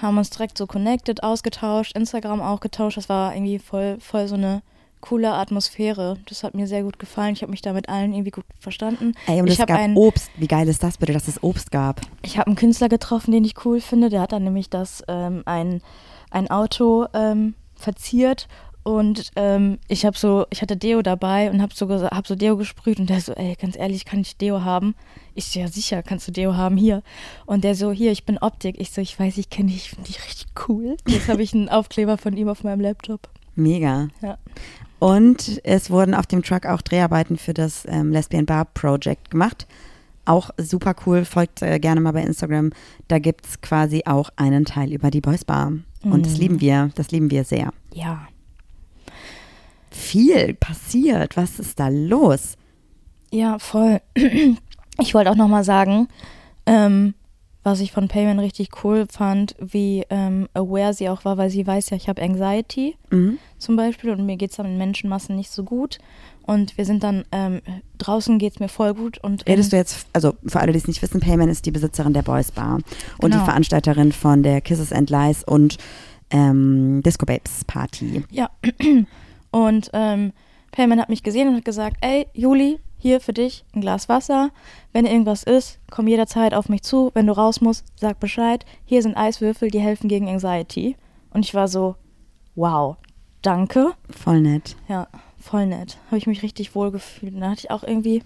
haben uns direkt so connected, ausgetauscht, Instagram auch getauscht. Das war irgendwie voll, voll so eine coole Atmosphäre. Das hat mir sehr gut gefallen. Ich habe mich da mit allen irgendwie gut verstanden. Ey, und ich es gab einen, Obst. Wie geil ist das bitte, dass es Obst gab? ich habe einen Künstler getroffen, den ich cool finde. Der hat dann nämlich das ähm, ein, ein Auto ähm, verziert und ähm, ich habe so, ich hatte Deo dabei und habe so, hab so Deo gesprüht und der so, ey, ganz ehrlich, kann ich Deo haben? Ich so, ja sicher, kannst du Deo haben, hier. Und der so, hier, ich bin Optik. Ich so, ich weiß, ich kenne dich, finde dich richtig cool. Jetzt habe ich einen Aufkleber von ihm auf meinem Laptop. Mega. Ja. Und es wurden auf dem Truck auch Dreharbeiten für das ähm, Lesbian Bar Project gemacht. Auch super cool. Folgt äh, gerne mal bei Instagram. Da gibt es quasi auch einen Teil über die Boys Bar. Und das Mhm. lieben wir. Das lieben wir sehr. Ja. Viel passiert. Was ist da los? Ja, voll. Ich wollte auch nochmal sagen, ähm, was ich von Payman richtig cool fand, wie ähm, aware sie auch war, weil sie weiß ja, ich habe Anxiety Mhm. zum Beispiel und mir geht es dann in Menschenmassen nicht so gut. Und wir sind dann, ähm, draußen geht es mir voll gut. Und Redest du jetzt, also für alle, die es nicht wissen, Payman ist die Besitzerin der Boys Bar und die Genau. Veranstalterin von der Kisses and Lies und ähm, Disco Babes Party. Ja. Und ähm, Payman hat mich gesehen und hat gesagt, ey, Juli, hier für dich ein Glas Wasser. Wenn irgendwas ist, komm jederzeit auf mich zu. Wenn du raus musst, sag Bescheid. Hier sind Eiswürfel, die helfen gegen Anxiety. Und ich war so, wow, danke. Voll nett. Ja, voll nett. Habe ich mich richtig wohl gefühlt. Und da hatte ich auch irgendwie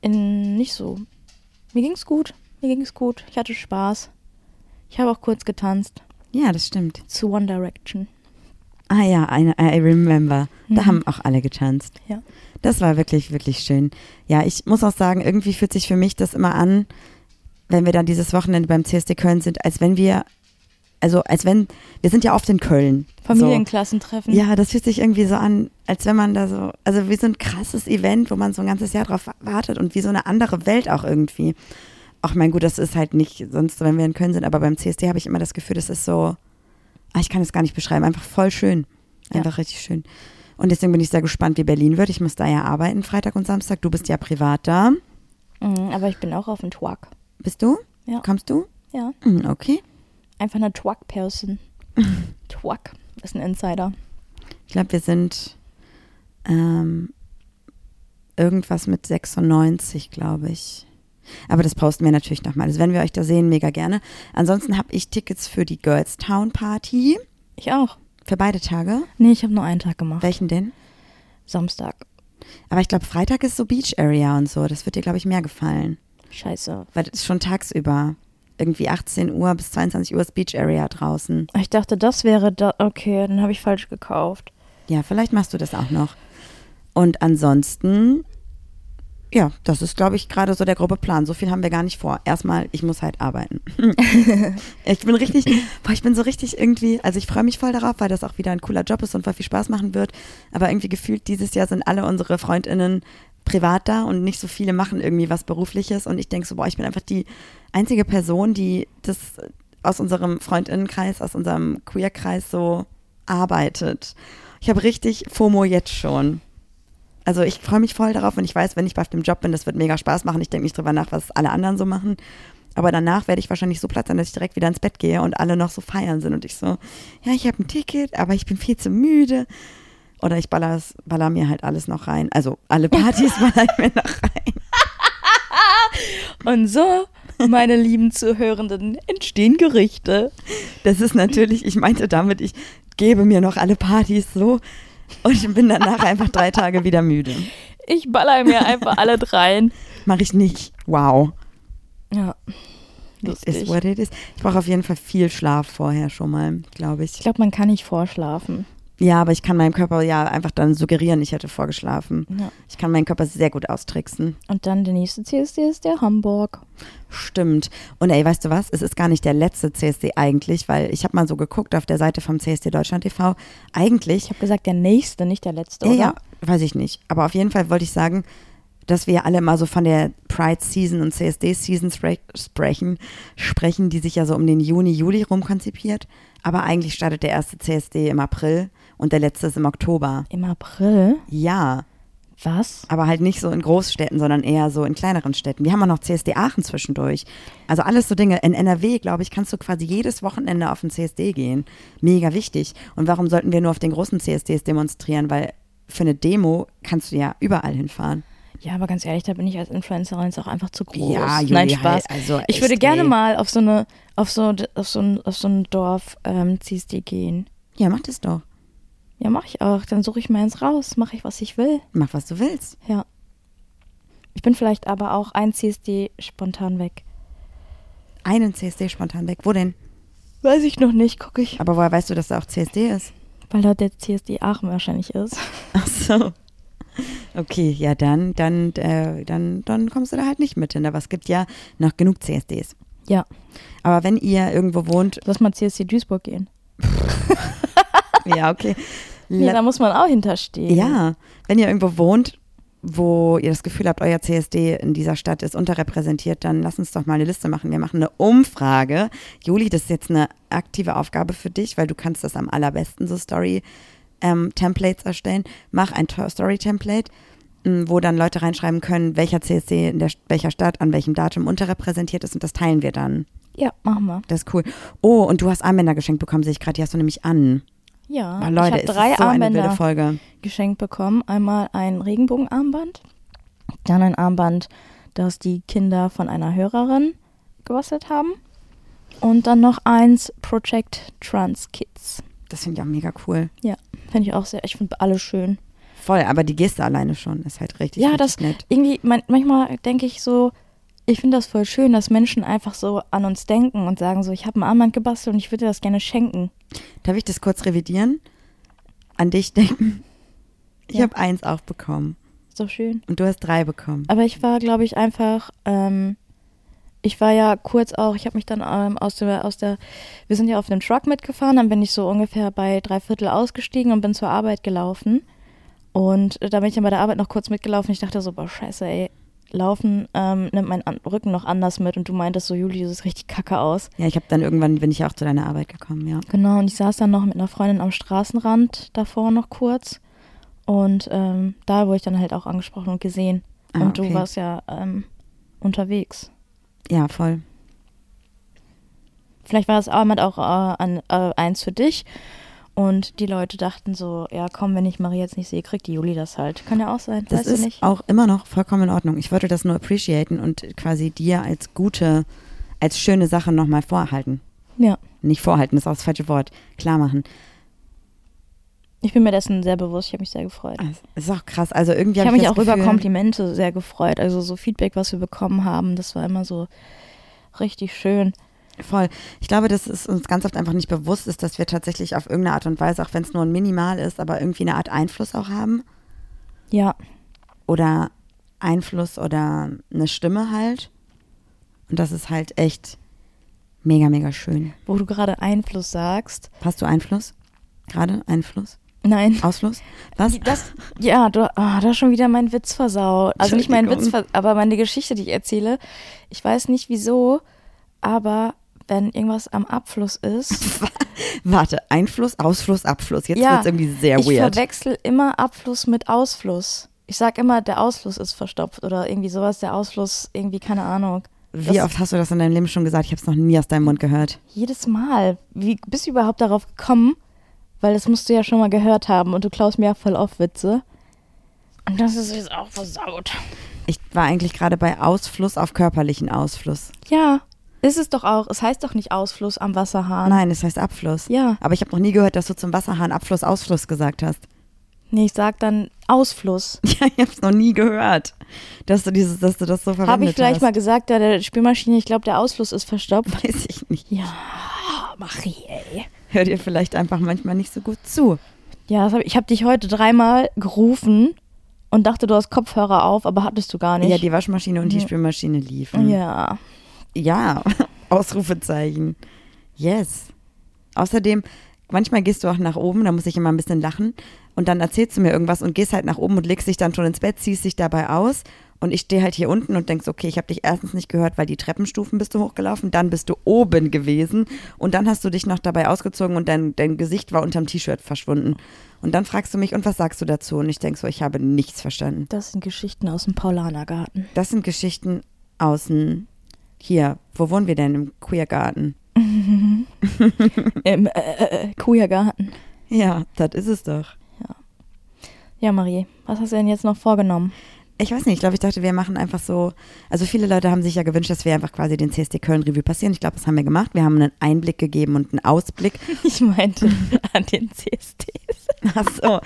in nicht so. Mir ging's gut. Mir ging's gut. Ich hatte Spaß. Ich habe auch kurz getanzt Ja, das stimmt. zu One Direction. Ah ja, eine, I remember. Da Mhm. haben auch alle getanzt. Ja. Das war wirklich, wirklich schön. Ja, ich muss auch sagen, irgendwie fühlt sich für mich das immer an, wenn wir dann dieses Wochenende beim CSD Köln sind, als wenn wir, also als wenn, wir sind ja oft in Köln. Familienklassentreffen. So. Ja, das fühlt sich irgendwie so an, als wenn man da so, also wie so ein krasses Event, wo man so ein ganzes Jahr drauf wartet und wie so eine andere Welt auch irgendwie. Ach mein gut, das ist halt nicht sonst, wenn wir in Köln sind, aber beim CSD habe ich immer das Gefühl, das ist so, ich kann es gar nicht beschreiben, einfach voll schön. Einfach richtig schön. Und deswegen bin ich sehr gespannt, wie Berlin wird. Ich muss da ja arbeiten, Freitag und Samstag. Du bist ja privat da. Mhm, aber ich bin auch auf dem Twag. Bist du? Ja. Kommst du? Ja. Hm, Okay. Einfach eine Twag-Person. Twag ist ein Insider. Ich glaube, wir sind ähm, irgendwas mit 96, glaube ich. Aber das posten wir natürlich nochmal. Also wenn wir euch da sehen, mega gerne. Ansonsten habe ich Tickets für die Girls Town Party. Ich auch. Für beide Tage. Nee, ich habe nur einen Tag gemacht. Welchen denn? Samstag. Aber ich glaube, Freitag ist so Beach Area und so. Das wird dir, glaube ich, mehr gefallen. Scheiße. Weil das ist schon tagsüber. Irgendwie 18 Uhr bis 22 Uhr ist Beach Area draußen. Ich dachte, das wäre da. Okay, dann habe ich falsch gekauft. Ja, vielleicht machst du das auch noch. Und ansonsten, ja, das ist, glaube ich, gerade so der grobe Plan. So viel haben wir gar nicht vor. Erstmal, ich muss halt arbeiten. ich bin richtig, boah, ich bin so richtig irgendwie, also ich freue mich voll darauf, weil das auch wieder ein cooler Job ist und voll viel Spaß machen wird. Aber irgendwie gefühlt dieses Jahr sind alle unsere FreundInnen privat da und nicht so viele machen irgendwie was Berufliches. Und ich denke so, boah, ich bin einfach die einzige Person, die das aus unserem Freundinnenkreis, aus unserem Queer-Kreis so arbeitet. Ich habe richtig FOMO jetzt schon. Also ich freue mich voll darauf und ich weiß, wenn ich bei dem Job bin, das wird mega Spaß machen. Ich denke nicht drüber nach, was alle anderen so machen. Aber danach werde ich wahrscheinlich so platt sein, dass ich direkt wieder ins Bett gehe und alle noch so feiern sind und ich so, ja, ich habe ein Ticket, aber ich bin viel zu müde. Oder ich baller, baller mir halt alles noch rein. Also alle Partys baller ich mir noch rein. Und so, meine lieben Zuhörenden, entstehen Gerüchte. Das ist natürlich, ich meinte damit, ich gebe mir noch alle Partys so und bin danach einfach drei Tage wieder müde. Ich baller mir einfach alle dreien. Mache ich nicht. Wow. Ja. It Lustig. is what it is. Ich brauche auf jeden Fall viel Schlaf vorher schon mal, glaube Ich ich. glaube, man kann nicht vorschlafen. Ja, aber ich kann meinem Körper ja einfach dann suggerieren, ich hätte vorgeschlafen. Ja. Ich kann meinen Körper sehr gut austricksen. Und dann der nächste CSD ist der Hamburg. Stimmt. Und ey, weißt du was? Es ist gar nicht der letzte CSD eigentlich, weil ich habe mal so geguckt auf der Seite vom CSD Deutschland TV. Eigentlich Ich habe gesagt, der nächste, nicht der letzte, Ja, oder? ja, weiß ich nicht. Aber auf jeden Fall wollte ich sagen, dass wir alle mal so von der Pride Season und CSD Season spre sprechen, sprechen, die sich ja so um den Juni, Juli rum konzipiert. Aber eigentlich startet der erste CSD im April Und der letzte ist im Oktober. Im April? Ja, Was? aber halt nicht so in Großstädten, sondern eher so in kleineren Städten. Wir haben auch noch CSD Aachen zwischendurch. Also alles so Dinge. In NRW, glaube ich, kannst du quasi jedes Wochenende auf den CSD gehen. Mega wichtig. Und warum sollten wir nur auf den großen CSDs demonstrieren? Weil für eine Demo kannst du ja überall hinfahren. Ja, aber ganz ehrlich, da bin ich als Influencerin jetzt auch einfach zu groß. Ja, Juli, Nein, Spaß. halt, also ich würde gerne ey. mal auf so eine, auf so, auf so ein, auf so ein Dorf ähm, CSD gehen. Ja, mach das doch. Ja, mache ich auch. Dann suche ich mir eins raus, mache ich, was ich will. Mach, was du willst. Ja. Ich bin vielleicht aber auch ein CSD spontan weg. Einen CSD spontan weg. Wo denn? Weiß ich noch nicht, gucke ich. Aber woher weißt du, dass da auch CSD ist? Weil da der CSD Aachen wahrscheinlich ist. Ach so. Okay, ja, dann, dann, äh, dann, dann kommst du da halt nicht mit hin. Aber es gibt ja noch genug CSDs. Ja. Aber wenn ihr irgendwo wohnt, Lass mal CSD Duisburg gehen. ja, okay. Ja, da muss man auch hinterstehen. ja, wenn ihr irgendwo wohnt, wo ihr das Gefühl habt, euer CSD in dieser Stadt ist unterrepräsentiert, dann lasst uns doch mal eine Liste machen. Wir machen eine Umfrage. Juli, das ist jetzt eine aktive Aufgabe für dich, weil du kannst das am allerbesten, so Story-Templates erstellen. Mach ein To- Story-Template, m, wo dann Leute reinschreiben können, welcher CSD in der, welcher Stadt an welchem Datum unterrepräsentiert ist und das teilen wir dann. Ja, machen wir. Das ist cool. Oh, und du hast Armbänder geschenkt bekommen, sehe ich gerade. Die hast du nämlich an. Ja, Oh, Leute, ich habe drei so Armbänder geschenkt bekommen. Einmal ein Regenbogenarmband, dann ein Armband, das die Kinder von einer Hörerin gebastelt haben und dann noch eins Project Trans Kids. Das finde ich auch mega cool. Finde ich auch sehr, ich finde alle schön. Voll, aber die Geste alleine schon ist halt richtig, Ja, richtig das- nett. Irgendwie, man, manchmal denke ich so, ich finde das voll schön, dass Menschen einfach so an uns denken und sagen so, ich habe ein Armband gebastelt und ich würde dir das gerne schenken. Darf ich das kurz revidieren? An dich denken. Ich Ja. habe eins auch bekommen Ist doch schön. und du hast drei bekommen. Aber ich war, glaube ich, einfach, ähm, ich war ja kurz auch, ich habe mich dann ähm, aus, der, aus der, wir sind ja auf dem Truck mitgefahren, dann bin ich so ungefähr bei drei Viertel ausgestiegen und bin zur Arbeit gelaufen. Und äh, da bin ich dann bei der Arbeit noch kurz mitgelaufen. Ich dachte so, boah, scheiße, ey, Laufen ähm, nimmt meinen Rücken noch anders mit. Und du meintest so, Juli, du siehst richtig kacke aus. Ja, ich habe dann irgendwann, bin ich auch zu deiner Arbeit gekommen, ja. Genau, und ich saß dann noch mit einer Freundin am Straßenrand davor noch kurz. Und ähm, da wurde ich dann halt auch angesprochen und gesehen. Ah, und okay. du warst ja ähm, unterwegs. Ja, voll. Vielleicht war das Armband auch äh, an, äh, eins für dich. Und die Leute dachten so, ja komm, wenn ich Marie jetzt nicht sehe, kriegt die Juli das halt. Kann ja auch sein, Das weißt du ist nicht. auch immer noch vollkommen in Ordnung. Ich wollte das nur appreciaten und quasi dir als gute, als schöne Sache nochmal vorhalten. Ja, Nicht vorhalten, das ist auch das falsche Wort. Klar machen. ich bin mir dessen sehr bewusst. Ich habe mich sehr gefreut. Also, Es ist auch krass. Also irgendwie Ich hab habe mich das auch über Gefühl- Komplimente sehr gefreut. Also so Feedback, was wir bekommen haben, das war immer so richtig schön. Voll. Ich glaube, dass es uns ganz oft einfach nicht bewusst ist, dass wir tatsächlich auf irgendeine Art und Weise, auch wenn es nur ein Minimal ist, aber irgendwie eine Art Einfluss auch haben. Ja, Oder Einfluss oder eine Stimme halt. Und das ist halt echt mega, mega schön. wo du gerade Einfluss sagst. Hast du Einfluss? Gerade? Einfluss? Nein. Ausfluss? Was? Das, ja, du, ah, du hast schon wieder meinen Witz versaut. Also nicht meinen Witz, aber meine Geschichte, die ich erzähle. Ich weiß nicht wieso, aber wenn irgendwas am Abfluss ist, Warte, Einfluss, Ausfluss, Abfluss. Jetzt Ja, wird es irgendwie sehr ich weird. verwechsel immer Abfluss mit Ausfluss. Ich sag immer, der Ausfluss ist verstopft oder irgendwie sowas, der Ausfluss, irgendwie, keine Ahnung. Wie das- oft hast du das in deinem Leben schon gesagt? Ich habe es noch nie aus deinem Mund gehört. Jedes Mal. Wie bist du überhaupt darauf gekommen? Weil das musst du ja schon mal gehört haben und du klaust mir ja voll auf Witze. Und das ist jetzt auch versaut. Ich war eigentlich gerade bei Ausfluss auf körperlichen Ausfluss. Ja, ist es doch auch. Es heißt doch nicht Ausfluss am Wasserhahn. Nein, es heißt Abfluss. Ja. Aber ich habe noch nie gehört, dass du zum Wasserhahn Abfluss, Ausfluss gesagt hast. Nee, ich sag dann Ausfluss. Ja, ich habe es noch nie gehört, dass du dieses, dass du das so verwendet Habe ich vielleicht hast. mal gesagt, ja, der Spülmaschine, ich glaube, der Ausfluss ist verstopft. Weiß ich nicht. Ja, Marie, ey. Hör dir vielleicht einfach manchmal nicht so gut zu. Ja, hab, ich habe dich heute dreimal gerufen und dachte, du hast Kopfhörer auf, aber hattest du gar nicht. Ja, die Waschmaschine und die. Spülmaschine liefen. ja. Ja, Ausrufezeichen. Yes. Außerdem, manchmal gehst du auch nach oben, da muss ich immer ein bisschen lachen. und dann erzählst du mir irgendwas und gehst halt nach oben und legst dich dann schon ins Bett, ziehst dich dabei aus und ich stehe halt hier unten und denkst, okay, ich habe dich erstens nicht gehört, weil die Treppenstufen bist du hochgelaufen, dann bist du oben gewesen und dann hast du dich noch dabei ausgezogen und dein, dein Gesicht war unterm T-Shirt verschwunden. Und dann fragst du mich, und was sagst du dazu? Und ich denke so, ich habe nichts verstanden. Das sind Geschichten aus dem Paulanergarten. Das sind Geschichten außen. Hier, wo wohnen wir denn? Im Queergarten. Im äh, äh, Queergarten. Ja, das ist es doch. Ja, Marie, was hast du denn jetzt noch vorgenommen? Ich weiß nicht, ich glaube, ich dachte, wir machen einfach so, also viele Leute haben sich ja gewünscht, dass wir einfach quasi den CSD Köln Review passieren. Ich glaube, das haben wir gemacht. Wir haben einen Einblick gegeben und einen Ausblick. Ich meinte an den CSDs. Ach so.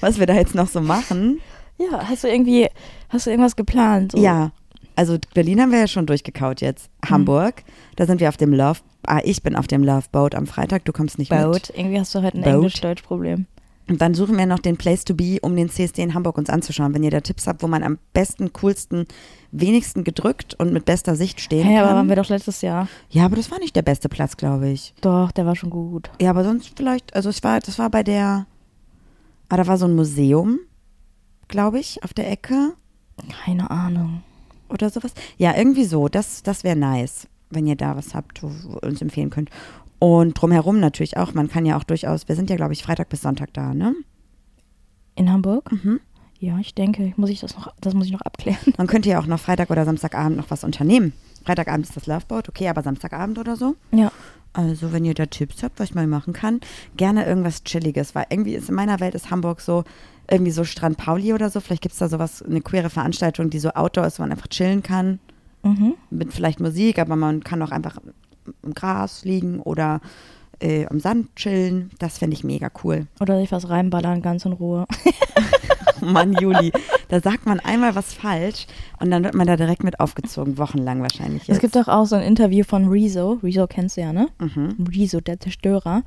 Was wir da jetzt noch so machen. Ja, hast du irgendwie, hast du irgendwas geplant? So? Ja, also Berlin haben wir ja schon durchgekaut jetzt. Hamburg, da sind wir auf dem Love, ah, ich bin auf dem Love Boat am Freitag, du kommst nicht Boat. mit. Irgendwie hast du heute ein Boat. Englisch-Deutsch-Problem. Und dann suchen wir noch den Place to be, um den CSD in Hamburg uns anzuschauen. Wenn ihr da Tipps habt, wo man am besten, coolsten, wenigsten gedrückt und mit bester Sicht stehen Hey, aber kann. waren wir doch letztes Jahr. ja, aber das war nicht der beste Platz, glaube ich. Doch, der war schon gut. Ja, aber sonst vielleicht, also es war, das war bei der, ah, da war so ein Museum, glaube ich, auf der Ecke Keine Ahnung. Oder sowas. Ja, irgendwie so. Das, das wäre nice, wenn ihr da was habt, wo, uns empfehlen könnt. Und drumherum natürlich auch. Man kann ja auch durchaus, wir sind ja, glaube ich, Freitag bis Sonntag da, ne? In Hamburg? Mhm. Ja, ich denke, muss ich das noch, das muss ich noch abklären. Man könnte ja auch noch Freitag oder Samstagabend noch was unternehmen. Freitagabend ist das Loveboat, okay, aber Samstagabend oder so. Ja. Also, wenn ihr da Tipps habt, was man machen kann, gerne irgendwas Chilliges, weil irgendwie ist in meiner Welt ist Hamburg so, irgendwie so Strand Pauli oder so. Vielleicht gibt es da sowas, eine queere Veranstaltung, die so outdoor ist, wo man einfach chillen kann. Mhm. mit vielleicht Musik, aber man kann auch einfach im Gras liegen oder äh, am Sand chillen. Das fände ich mega cool. Oder sich was reinballern, ganz in Ruhe. Mann, Juli, da sagt man einmal was falsch und dann wird man da direkt mit aufgezogen, wochenlang wahrscheinlich jetzt. Es gibt doch auch so ein Interview von Rezo. Rezo kennst du ja, ne? mhm. Rezo, der Zerstörer.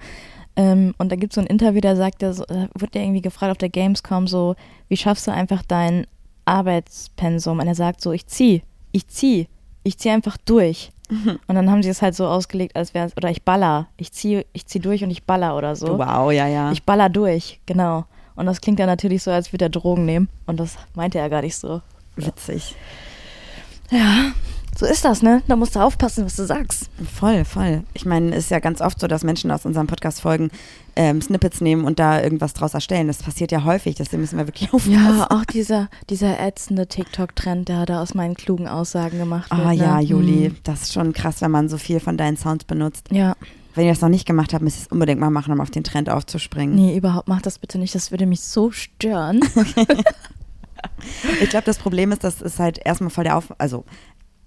Ähm, und da gibt es so ein Interview, da sagt er, da wird der irgendwie gefragt auf der Gamescom so, wie schaffst du einfach dein Arbeitspensum? Und er sagt so, ich zieh, ich zieh, ich zieh einfach durch. Und dann haben sie es halt so ausgelegt, als wäre es, oder ich baller, ich zieh, ich zieh durch und ich baller oder so. Wow, ja, ja. Ich baller durch, genau. Und das klingt dann natürlich so, als würde er Drogen nehmen. Und das meinte er gar nicht so. Witzig. Ja, so ist das, ne? Da musst du aufpassen, was du sagst. Voll, voll. Ich meine, es ist ja ganz oft so, dass Menschen aus unseren Podcast-Folgen ähm, Snippets nehmen und da irgendwas draus erstellen. Das passiert ja häufig, deswegen müssen wir wirklich aufpassen. Ja, auch dieser, dieser ätzende TikTok-Trend, der da aus meinen klugen Aussagen gemacht wird. Ah ja, ne? Juli, Hm. das ist schon krass, wenn man so viel von deinen Sounds benutzt. Ja, Wenn ihr das noch nicht gemacht habt, müsst ihr es unbedingt mal machen, um auf den Trend aufzuspringen. nee, überhaupt, mach das bitte nicht. Das würde mich so stören. Ich glaube, das Problem ist, das ist halt erstmal voll der Auf... Also,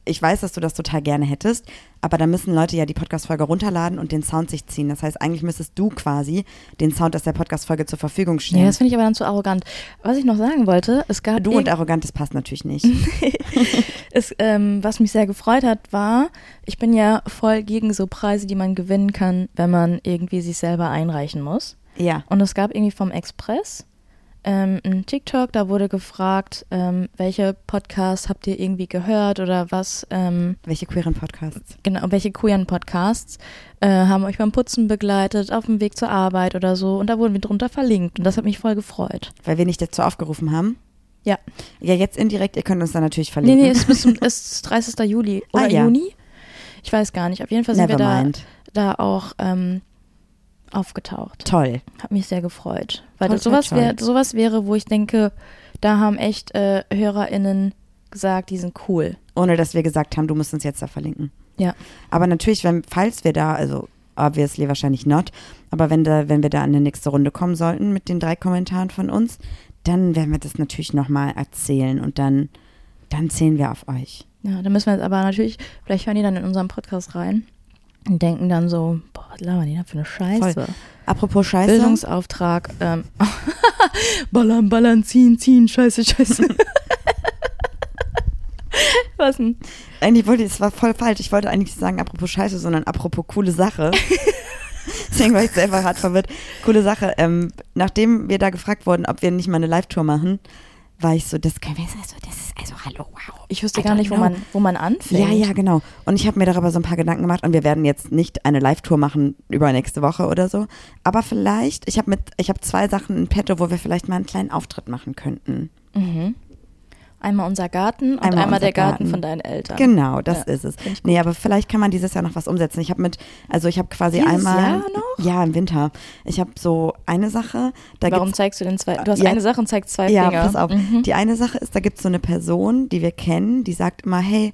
ich weiß, dass du das total gerne hättest, aber da müssen Leute ja die Podcast-Folge runterladen und den Sound sich ziehen. Das heißt, eigentlich müsstest du quasi den Sound aus der Podcast-Folge zur Verfügung stellen. das finde ich aber dann zu arrogant. Was ich noch sagen wollte, es gab du irg- und arrogant, das passt natürlich nicht. es, ähm, was mich sehr gefreut hat, war, ich bin ja voll gegen so Preise, die man gewinnen kann, wenn man irgendwie sich selber einreichen muss. ja. Und es gab irgendwie vom Express ähm, ein TikTok, da wurde gefragt, ähm, welche Podcasts habt ihr irgendwie gehört oder was, ähm, Welche queeren Podcasts? genau, welche queeren Podcasts äh, haben euch beim Putzen begleitet, auf dem Weg zur Arbeit oder so. Und da wurden wir drunter verlinkt und das hat mich voll gefreut. Weil wir nicht dazu aufgerufen haben. Ja. Ja, jetzt indirekt, ihr könnt uns da natürlich Nee, verlinken. nee, es ist bis zum es ist 30. Juli oder Ah, ja. Juni. Ich weiß gar nicht. Auf jeden Fall sind wir da, da auch ähm, aufgetaucht. Toll. Hat mich sehr gefreut. Weil Toll, das sowas, toll, wär, sowas wäre, wo ich denke, da haben echt äh, HörerInnen gesagt, die sind cool. Ohne dass wir gesagt haben, du musst uns jetzt da verlinken. Ja. Aber natürlich, wenn, falls wir da, also obviously wahrscheinlich not, aber wenn, da, wenn wir da an die nächste Runde kommen sollten mit den drei Kommentaren von uns, dann werden wir das natürlich nochmal erzählen und dann, dann zählen wir auf euch. Ja, da müssen wir jetzt aber natürlich, vielleicht hören die dann in unseren Podcast rein und denken dann so, boah, was labern die da für eine Scheiße. Apropos Scheiße. Bildungsauftrag, ähm, ballern, ballern, ziehen, ziehen, scheiße, scheiße. Was denn? Eigentlich wollte ich, es war voll falsch. Ich wollte eigentlich nicht sagen apropos Scheiße, sondern apropos coole Sache. Deswegen war ich selber hart verwirrt. Coole Sache. Ähm, nachdem wir da gefragt wurden, ob wir nicht mal eine Live-Tour machen, war ich so, das, können wir- also, das ist also, hallo, wow. Ich wüsste I gar nicht, wo man, wo man anfängt. Ja, ja, genau. Und ich habe mir darüber so ein paar Gedanken gemacht und wir werden jetzt nicht eine Live-Tour machen über nächste Woche oder so. Aber vielleicht, ich habe mit, ich habe zwei Sachen in petto, wo wir vielleicht mal einen kleinen Auftritt machen könnten. Mhm. Einmal unser Garten und Einmal einmal, der Garten, Garten. von deinen Eltern. Genau, das Ja, ist es. Nee, aber vielleicht kann man dieses Jahr noch was umsetzen. Ich habe mit, also ich habe quasi Dieses einmal. Jahr noch? Ja, im Winter. Ich habe so eine Sache, da Warum zeigst du denn zwei? Du hast Ja. eine Sache und zeigst zwei Ja, Finger. pass auf. Mhm. Die eine Sache ist, da gibt es so eine Person, die wir kennen, die sagt immer, hey,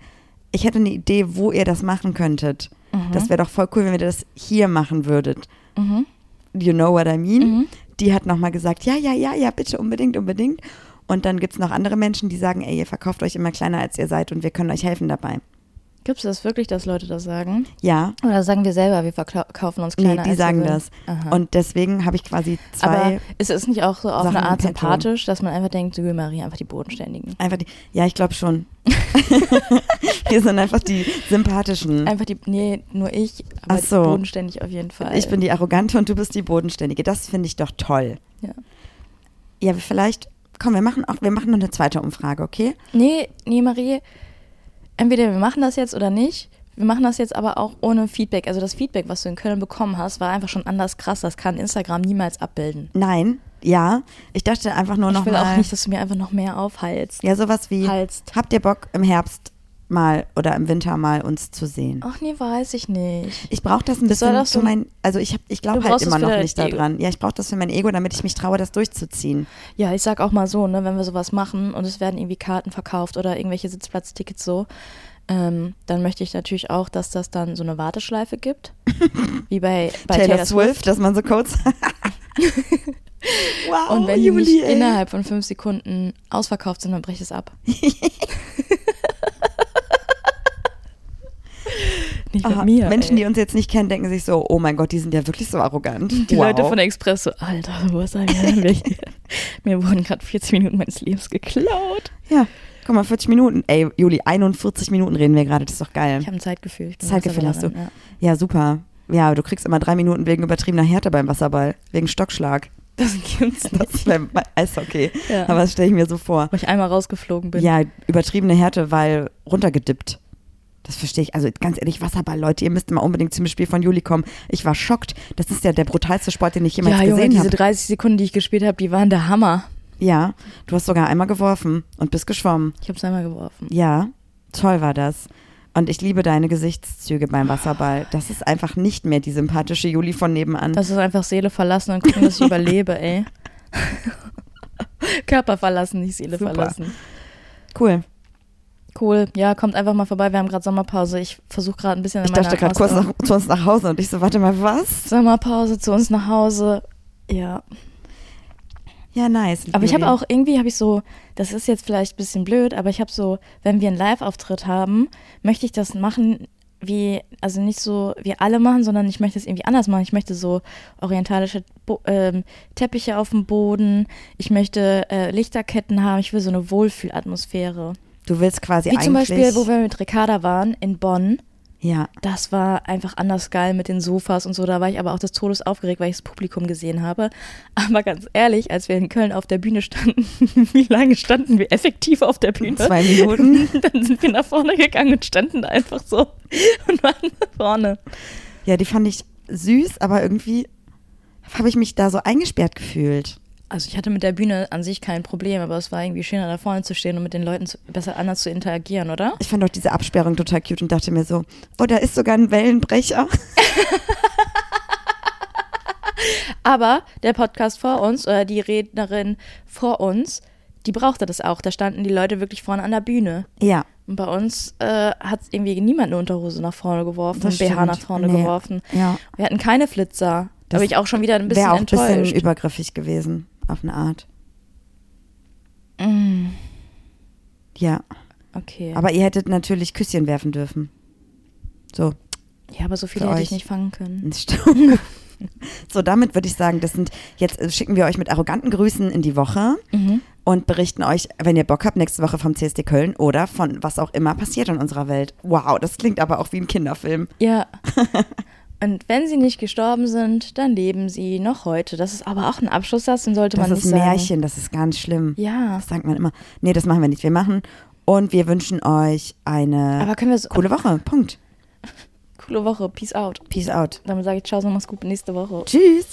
ich hätte eine Idee, wo ihr das machen könntet. Das wäre doch voll cool, wenn ihr das hier machen würdet. Mhm. You know what I mean? Mhm. Die hat nochmal gesagt, ja, ja, ja, ja, bitte, unbedingt, unbedingt. Und dann gibt es noch andere Menschen, die sagen, ey, ihr verkauft euch immer kleiner, als ihr seid und wir können euch helfen dabei. Gibt es das wirklich, dass Leute das sagen? Ja, Oder sagen wir selber, wir verkaufen uns kleiner nee, die als sagen wir das. Aha. Und deswegen habe ich quasi zwei, Aber ist es nicht auch so auf Sachen eine Art sympathisch, dass man einfach denkt, du Marie, einfach die Bodenständigen. einfach die, ja, ich glaube schon. wir sind einfach die sympathischen. Einfach die, nee, nur ich, aber Ach so. bodenständig auf jeden Fall. Ich bin die Arrogante und du bist die Bodenständige. Das finde ich doch toll. Ja. Ja, vielleicht, komm, wir machen auch, wir machen noch eine zweite Umfrage, okay? Nee, nee, Marie, entweder wir machen das jetzt oder nicht. Wir machen das jetzt aber auch ohne Feedback. Also das Feedback, was du in Köln bekommen hast, war einfach schon anders krass. Das kann Instagram niemals abbilden. Nein, ja. Ich dachte einfach nur ich noch will mal, auch nicht, dass du mir einfach noch mehr aufheilst. ja, sowas wie, Halst. habt ihr Bock im Herbst mal oder im Winter mal uns zu sehen? Ach nee, weiß ich nicht. Ich brauche das ein bisschen so zu mein, also ich, hab- ich glaube halt immer noch für nicht daran. Ja, ich brauche das für mein Ego, damit ich mich traue, das durchzuziehen. Ja, ich sag auch mal so, ne, wenn wir sowas machen und es werden irgendwie Karten verkauft oder irgendwelche Sitzplatztickets so, ähm, dann möchte ich natürlich auch, dass das dann so eine Warteschleife gibt. wie bei, bei Taylor, Swift, dass man so Codes. wow, Und wenn die Juli, nicht ey. innerhalb von fünf Sekunden ausverkauft sind, dann breche ich es ab. nicht Aha, mir. Menschen, ey. die uns jetzt nicht kennen, denken sich so, oh mein Gott, die sind ja wirklich so arrogant. Die wow. Leute von der Express so, Alter, wo ist er denn? Mir wurden gerade 40 Minuten meines Lebens geklaut. Ja, guck mal, 40 Minuten. Ey, Juli, 41 Minuten reden wir gerade, das ist doch geil. Ich habe ein Zeitgefühl. Ich Zeitgefühl hast du. Ja. Ja, super. Ja, du kriegst immer drei Minuten wegen übertriebener Härte beim Wasserball, wegen Stockschlag. Das gibt's Das nicht. ist beim Eishockey. Ja. Aber das stelle ich mir so vor. Wo ich einmal rausgeflogen bin. Ja, übertriebene Härte, weil runtergedippt. Das verstehe ich. Also ganz ehrlich, Wasserball, Leute, ihr müsst mal unbedingt zum Spiel von Juli kommen. Ich war schockt. Das ist ja der brutalste Sport, den ich jemals ja, gesehen diese habe. 30 Sekunden, die ich gespielt habe, die waren der Hammer. Ja, du hast sogar einmal geworfen und bist geschwommen. Ich habe es einmal geworfen. Ja, toll war das. Und ich liebe deine Gesichtszüge beim Wasserball. Das ist einfach nicht mehr die sympathische Juli von nebenan. Das ist einfach Seele verlassen und gucken, dass ich überlebe, ey. Körper verlassen, nicht Seele Super. verlassen. cool. Cool. Ja, kommt einfach mal vorbei. Wir haben gerade Sommerpause. Ich versuche gerade ein bisschen in Ich dachte gerade kurz nach, zu uns nach Hause und ich so, warte mal, was? Sommerpause zu uns nach Hause. Ja. Ja, nice. Aber ich habe auch irgendwie habe ich so, das ist jetzt vielleicht ein bisschen blöd, aber ich habe so, wenn wir einen Live-Auftritt haben, möchte ich das machen wie, also nicht so wie alle machen, sondern ich möchte es irgendwie anders machen. Ich möchte so orientalische Bo ähm, Teppiche auf dem Boden. Ich möchte äh, Lichterketten haben. Ich will so eine Wohlfühlatmosphäre. Du willst quasi Wie eigentlich. zum Beispiel, wo wir mit Ricarda waren in Bonn. Ja, Das war einfach anders geil mit den Sofas und so. Da war ich aber auch des Todes aufgeregt, weil ich das Publikum gesehen habe. Aber ganz ehrlich, als wir in Köln auf der Bühne standen, wie lange standen wir effektiv auf der Bühne? zwei Minuten. Dann sind wir nach vorne gegangen und standen da einfach so und waren vorne. Ja, die fand ich süß, aber irgendwie habe ich mich da so eingesperrt gefühlt. Also ich hatte mit der Bühne an sich kein Problem, aber es war irgendwie schöner, da vorne zu stehen und mit den Leuten zu, besser anders zu interagieren, oder? Ich fand auch diese Absperrung total cute und dachte mir so, oh, da ist sogar ein Wellenbrecher. Aber der Podcast vor uns oder die Rednerin vor uns, die brauchte das auch. Da standen die Leute wirklich vorne an der Bühne. Ja, Und bei uns äh, hat irgendwie niemand eine Unterhose nach vorne geworfen, Das ein BH stimmt. nach vorne Nee. geworfen. ja. Wir hatten keine Flitzer. Da bin ich auch schon wieder ein bisschen Wäre auch ein enttäuscht. bisschen übergriffig gewesen, auf eine Art. Mm, Ja, okay. aber ihr hättet natürlich Küsschen werfen dürfen. So, ja, aber so viele hätte euch. ich nicht fangen können. So, damit würde ich sagen, das sind, jetzt äh, schicken wir euch mit arroganten Grüßen in die Woche Mhm. und berichten euch, wenn ihr Bock habt, nächste Woche vom CSD Köln oder von was auch immer passiert in unserer Welt. Wow, das klingt aber auch wie ein Kinderfilm. Ja. Und wenn sie nicht gestorben sind, dann leben sie noch heute. Das ist aber auch ein Abschlusssatz, den sollte Das man ist nicht ein sagen. Märchen, das ist ganz schlimm. Ja. Das sagt man immer. Nee, das machen wir nicht. Wir machen und wir wünschen euch eine so. coole Woche. Punkt. Coole Woche. Peace out. Peace out. Damit sage ich Ciao, so mach's gut. Nächste Woche. Tschüss.